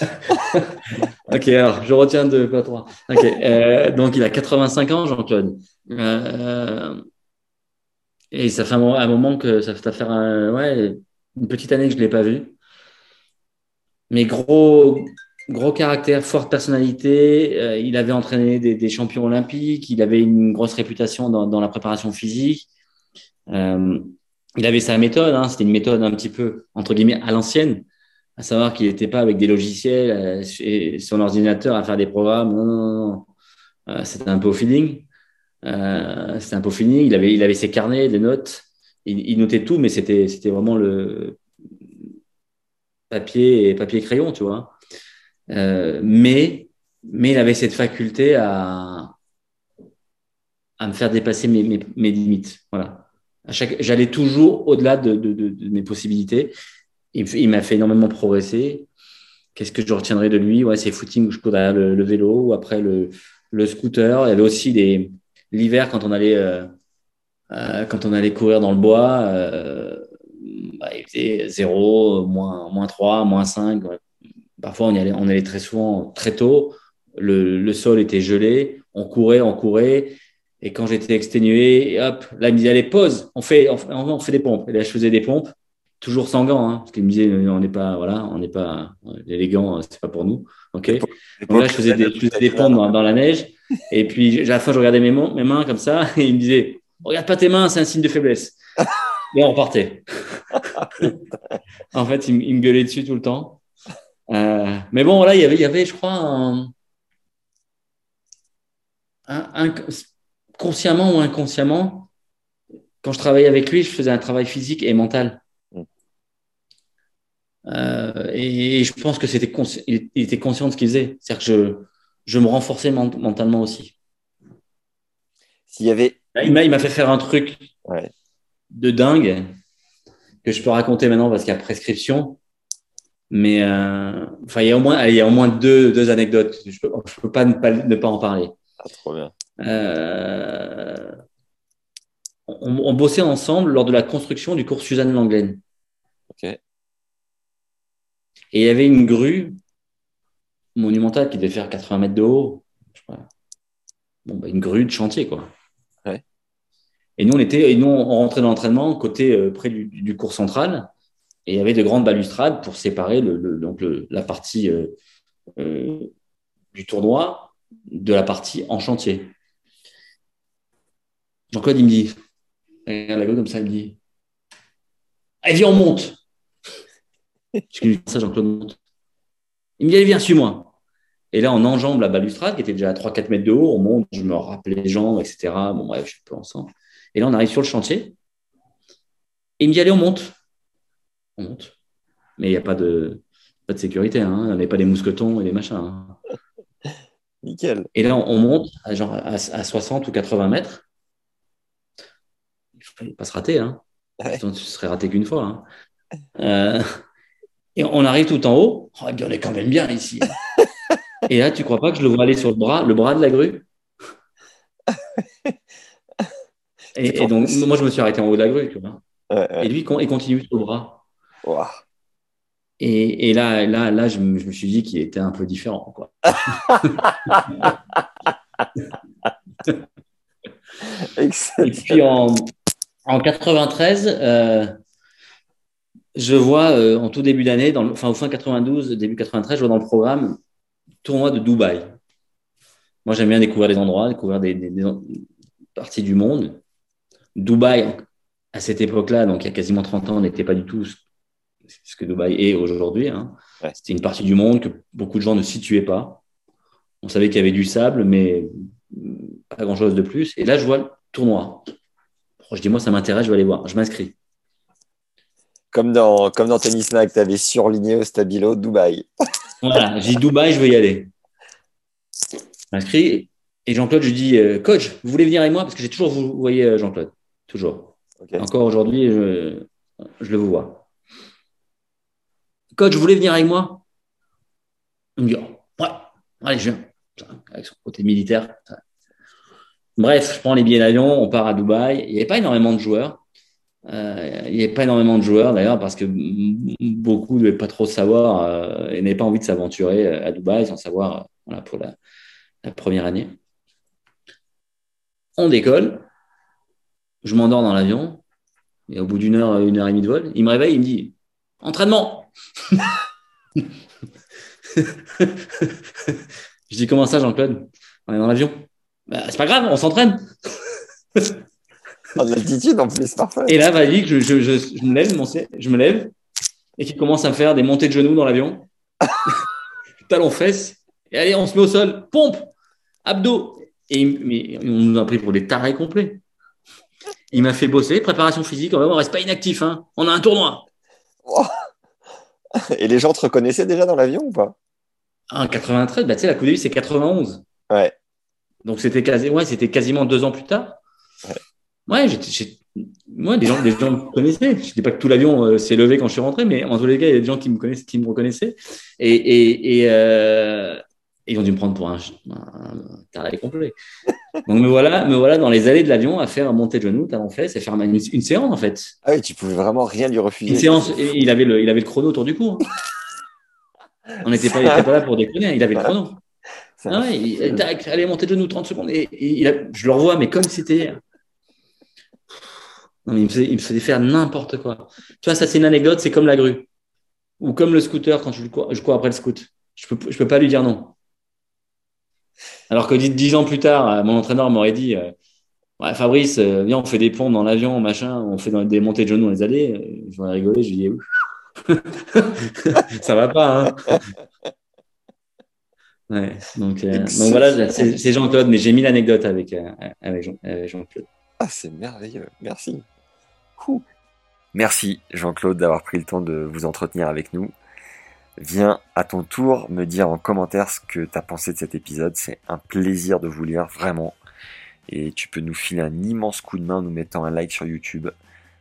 Ok, alors je retiens deux, pas trois. Ok, euh, donc il a 85 ans, Jean-Claude. Euh, et ça fait un moment, que ça fait faire ouais, une petite année que je ne l'ai pas vu. Mais gros, gros caractère, forte personnalité. Euh, il avait entraîné des, champions olympiques. Il avait une grosse réputation dans, la préparation physique. Il avait sa méthode. Hein, C'était une méthode un petit peu, entre guillemets, à l'ancienne à savoir qu'il n'était pas avec des logiciels euh, et son ordinateur à faire des programmes. Non, non, non. Euh, c'était un peu au feeling. Euh, c'était un peu au feeling. Il avait, il avait ses carnets, des notes. Il, notait tout, mais c'était, c'était vraiment le papier et papier crayon, tu vois. Euh, mais, mais il avait cette faculté à, à me faire dépasser mes, mes, limites. Voilà. À chaque, j'allais toujours au-delà de, de, de, de mes possibilités il, m'a fait énormément progresser. Qu'est-ce que je retiendrai de lui? Ouais, c'est footing où je cours derrière le, vélo ou après le, scooter. Il y avait aussi l'hiver quand on allait euh, euh, quand on allait courir dans le bois, euh, bah, il faisait 0, moins, moins 3, moins 5. Ouais. Parfois, on y allait, on allait très souvent très tôt. Le, le sol était gelé. On courait, on courait. Et quand j'étais exténué, hop, là, il me disait, allez, pause, on fait, on, on fait des pompes. Et là, je faisais des pompes toujours sans gants, hein, parce qu'il me disait on n'est pas voilà, on n'est pas les gants, c'est pas pour nous. Ok? Donc là, je faisais des, je faisais des pompes dans, dans, la neige, et puis à la fin, je regardais mes, mains, mes mains comme ça, et il me disait regarde pas tes mains, c'est un signe de faiblesse. Et on repartait. en fait, il, il, me gueulait dessus tout le temps. Euh, mais bon, là, il y avait, il y avait, je crois, un, un, un, consciemment ou inconsciemment, quand je travaillais avec lui, je faisais un travail physique et mental. Euh, et, et, je pense que c'était il, il, était conscient de ce qu'il faisait. C'est-à-dire que je, je me renforçais mentalement aussi. S'il y avait. Il m'a fait faire un truc ouais. de dingue que je peux raconter maintenant parce qu'il y a prescription. Mais euh, enfin, il y a au moins, il y a au moins deux, deux anecdotes. Je peux, je peux pas ne, pas ne pas en parler. Ah, trop bien. Euh, on, on, bossait ensemble lors de la construction du cours Suzanne Langlaine. Ok. Et il y avait une grue monumentale qui devait faire 80 mètres de haut. Je sais pas. Bon, bah, une grue de chantier, quoi. Ouais. Et nous, on était, et nous, on rentrait dans l'entraînement côté euh, près du, du cours central. Et il y avait de grandes balustrades pour séparer le, le- donc le- la partie euh, euh, du tournoi de la partie en chantier. Jean-Claude, il me dit, regarde la grue comme ça, il me dit, allez, viens, on monte. Je ça, Jean-Claude monte. Il me dit, allez, viens, suis-moi. Et là, on enjambe la balustrade qui était déjà à 3-4 mètres de haut. On monte, je me rappelle les jambes, etc. Bon, bref, je suis peu ensemble. Et là, on arrive sur le chantier. Et il me dit, allez, on monte. On monte. Mais il n'y a pas de, pas de sécurité. Hein. On n'avait pas des mousquetons et des machins. hein. Nickel. Et là, on, on monte à, genre, à, à 60 ou 80 mètres. Il ne fallait pas se rater. Hein. Ouais. Sinon, tu serais raté qu'une fois. hein. Euh, et on arrive tout en haut. Oh, et on est quand même bien ici. et là, tu crois pas que je le vois aller sur le bras, le bras de la grue? Et, et donc, moi, je me suis arrêté en haut de la grue. Tu vois. Ouais, ouais. Et lui, il continue sur le bras. Ouah. Et, et là, là, là je, me, je me suis dit qu'il était un peu différent. Quoi. Et puis en, en 93, euh, je vois euh, en tout début d'année, dans le- enfin au fin 92, début 93, je vois dans le programme tournoi de Dubaï. Moi, j'aime bien découvrir des endroits, découvrir des, des- des parties du monde. Dubaï, à cette époque-là, donc il y a quasiment 30 ans, n'était pas du tout ce ce que Dubaï est aujourd'hui. hein. Ouais. C'était une partie du monde que beaucoup de gens ne situaient pas. On savait qu'il y avait du sable, mais pas grand-chose de plus. Et là, je vois le tournoi. Je dis, moi, ça m'intéresse, je vais aller voir. Je m'inscris. Comme dans, comme dans Tennis Mag, tu avais surligné au stabilo Dubaï. Voilà, j'ai dit Dubaï, je veux y aller. Je m'inscris. Et Jean-Claude, je lui dis, euh, coach, vous voulez venir avec moi? Parce que j'ai toujours vous voyez euh, Jean-Claude. Toujours. Encore aujourd'hui, je, je le vois. Coach, vous voulez venir avec moi? Il me dit, oh, ouais, allez, je viens. Avec son côté militaire. Bref, je prends les billets d'avion, on part à Dubaï. Il n'y avait pas énormément de joueurs. Euh, il n'y avait pas énormément de joueurs d'ailleurs parce que beaucoup ne devaient pas trop savoir euh, et n'avaient pas envie de s'aventurer euh, à Dubaï sans savoir voilà, pour la, la première année. On décolle. Je m'endors dans l'avion. Et au bout d'une heure, une heure et demie de vol, il me réveille, il me dit Entraînement Je dis Comment ça, Jean-Claude? On est dans l'avion. Bah, c'est pas grave, on s'entraîne. En altitude, en plus, parfait. Et là, va que je, je, je, je me lève, mon, je me lève, et qu'il commence à me faire des montées de genoux dans l'avion. Talon fesses. Et allez, on se met au sol. Pompe Abdos Et mais on nous a pris pour des tarés complets. Il m'a fait bosser, préparation physique. On reste pas inactif. Hein. On a un tournoi. Et les gens te reconnaissaient déjà dans l'avion ou pas? En 93, bah, tu sais, la Coupe Davis, c'est 91. Ouais. Donc c'était quasi, ouais, quasiment deux ans plus tard. Ouais, j'ai- moi, des gens, des gens me connaissaient. Je dis pas que tout l'avion euh, s'est levé quand je suis rentré, mais en tous les cas, il y a des gens qui me connaissent, qui me reconnaissaient. Et, et, et, euh, ils ont dû me prendre pour un, un taré complet. Donc me voilà, me voilà dans les allées de l'avion à faire un montée de genoux, talon fesses, et faire une, une séance en fait. Ah oui, tu pouvais vraiment rien lui refuser. Une séance. et il avait le, il avait le chrono autour du cou. hein. On n'était pas, il était pas là pour déconner. Il avait le chrono. Ah ouais, il, tac, allez, montez de genoux 30 secondes. Et, et il a- je le revois, mais comme c'était hier. Non, mais il, me faisait, il me faisait faire n'importe quoi. Tu vois, ça, c'est une anecdote, c'est comme la grue. Ou comme le scooter quand je, cours, je cours après le scout. Je peux, je peux pas lui dire non. Alors que dix, ans plus tard, euh, mon entraîneur m'aurait dit euh, ouais, Fabrice, euh, viens, on fait des pompes dans l'avion, machin, on fait des montées de genoux dans les allées. Je vais rigoler, je lui dis ça va pas, hein. Ouais, donc, euh, donc voilà, c'est Jean-Claude, mais j'ai mis l'anecdote avec, Jean- avec Jean-Claude. Ah, c'est merveilleux. Merci. Merci, Jean-Claude, d'avoir pris le temps de vous entretenir avec nous. Viens à ton tour me dire en commentaire ce que tu as pensé de cet épisode. C'est un plaisir de vous lire, vraiment. Et tu peux nous filer un immense coup de main en nous mettant un like sur YouTube,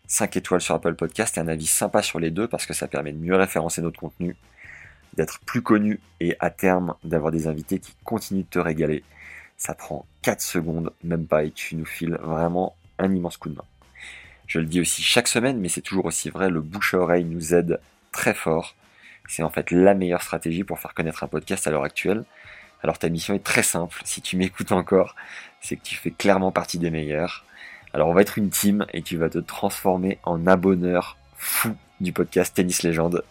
5 étoiles sur Apple Podcast et un avis sympa sur les deux parce que ça permet de mieux référencer notre contenu, d'être plus connu et à terme d'avoir des invités qui continuent de te régaler. Ça prend 4 secondes, même pas, et tu nous files vraiment un immense coup de main. Je le dis aussi chaque semaine, mais c'est toujours aussi vrai, le bouche à oreille nous aide très fort. C'est en fait la meilleure stratégie pour faire connaître un podcast à l'heure actuelle. Alors ta mission est très simple, si tu m'écoutes encore, c'est que tu fais clairement partie des meilleurs. Alors on va être une team et tu vas te transformer en abonneur fou du podcast Tennis Légende.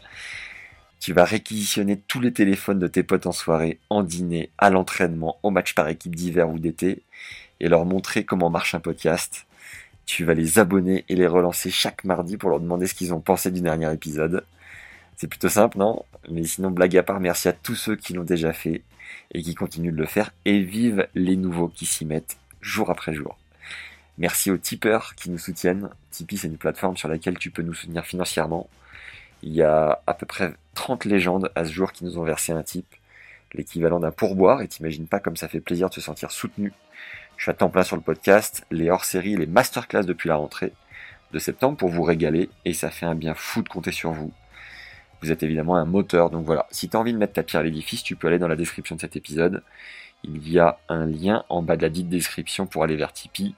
Tu vas réquisitionner tous les téléphones de tes potes en soirée, en dîner, à l'entraînement, au match par équipe d'hiver ou d'été, et leur montrer comment marche un podcast. Tu vas les abonner et les relancer chaque mardi pour leur demander ce qu'ils ont pensé du dernier épisode. C'est plutôt simple, non? Mais sinon, blague à part, merci à tous ceux qui l'ont déjà fait et qui continuent de le faire, et vive les nouveaux qui s'y mettent jour après jour. Merci aux tipeurs qui nous soutiennent. Tipeee, c'est une plateforme sur laquelle tu peux nous soutenir financièrement. Il y a à peu près 30 légendes à ce jour qui nous ont versé un tip, l'équivalent d'un pourboire, et t'imagines pas comme ça fait plaisir de se sentir soutenu. Je suis à temps plein sur le podcast, les hors-séries, les masterclass depuis la rentrée de septembre pour vous régaler, et ça fait un bien fou de compter sur vous. Vous êtes évidemment un moteur, donc voilà. Si tu as envie de mettre ta pierre à l'édifice, tu peux aller dans la description de cet épisode. Il y a un lien en bas de la dite description pour aller vers Tipeee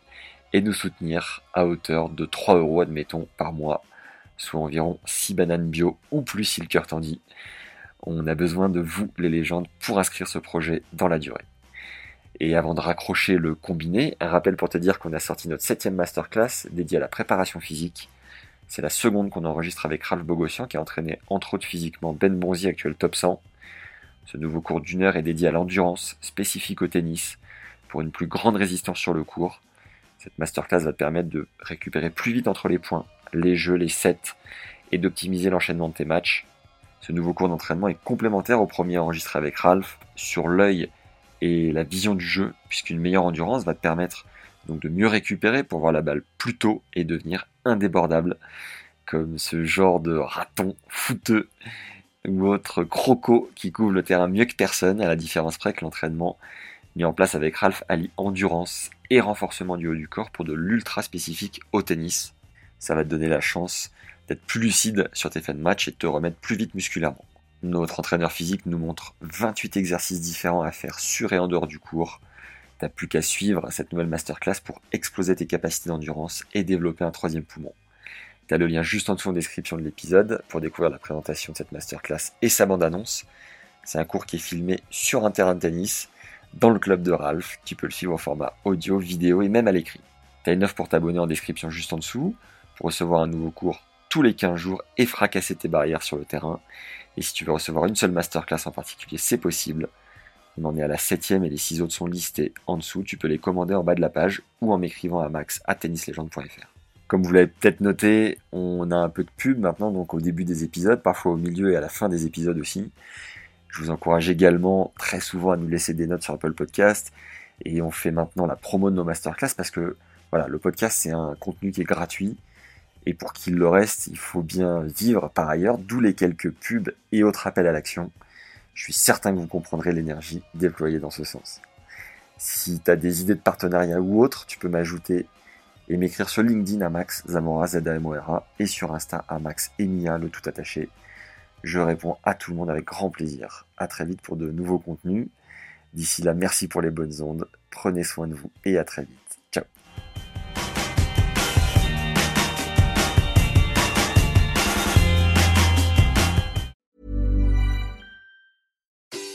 et nous soutenir à hauteur de 3 euros, admettons, par mois, soit environ 6 bananes bio ou plus si le cœur t'en dit. On a besoin de vous, les légendes, pour inscrire ce projet dans la durée. Et avant de raccrocher le combiné, un rappel pour te dire qu'on a sorti notre septième masterclass dédiée à la préparation physique c'est la seconde qu'on enregistre avec Ralph Bogossian, qui a entraîné entre autres physiquement Ben Bonzi, actuel top 100. Ce nouveau cours d'une heure est dédié à l'endurance, spécifique au tennis, pour une plus grande résistance sur le cours. Cette masterclass va te permettre de récupérer plus vite entre les points, les jeux, les sets, et d'optimiser l'enchaînement de tes matchs. Ce nouveau cours d'entraînement est complémentaire au premier enregistré avec Ralph sur l'œil et la vision du jeu, puisqu'une meilleure endurance va te permettre donc de mieux récupérer pour voir la balle plus tôt et devenir indébordable, comme ce genre de raton fouteux ou autre croco qui couvre le terrain mieux que personne, à la différence près que l'entraînement mis en place avec Ralph allie endurance et renforcement du haut du corps pour de l'ultra spécifique au tennis. Ça va te donner la chance d'être plus lucide sur tes fins de match et de te remettre plus vite musculairement. Notre entraîneur physique nous montre 28 exercices différents à faire sur et en dehors du cours T'as plus qu'à suivre cette nouvelle masterclass pour exploser tes capacités d'endurance et développer un troisième poumon. T'as le lien juste en dessous en description de l'épisode pour découvrir la présentation de cette masterclass et sa bande-annonce. C'est un cours qui est filmé sur un terrain de tennis, dans le club de Ralph. Tu peux le suivre en format audio, vidéo et même à l'écrit. T'as une offre pour t'abonner en description juste en dessous, pour recevoir un nouveau cours tous les 15 jours et fracasser tes barrières sur le terrain. Et si tu veux recevoir une seule masterclass en particulier, c'est possible. On en est à la septième et les six autres sont listés en dessous. Tu peux les commander en bas de la page ou en m'écrivant à max à tennislegende.fr. Comme vous l'avez peut-être noté, on a un peu de pub maintenant, donc au début des épisodes, parfois au milieu et à la fin des épisodes aussi. Je vous encourage également très souvent à nous laisser des notes sur Apple Podcast. Et on fait maintenant la promo de nos masterclass parce que voilà, le podcast c'est un contenu qui est gratuit. Et pour qu'il le reste, il faut bien vivre par ailleurs, d'où les quelques pubs et autres appels à l'action. Je suis certain que vous comprendrez l'énergie déployée dans ce sens. Si tu as des idées de partenariat ou autre, tu peux m'ajouter et m'écrire sur LinkedIn à Max Zamora z et sur Insta à Max Emia le tout attaché. Je réponds à tout le monde avec grand plaisir. À très vite pour de nouveaux contenus. D'ici là, merci pour les bonnes ondes. Prenez soin de vous et à très vite.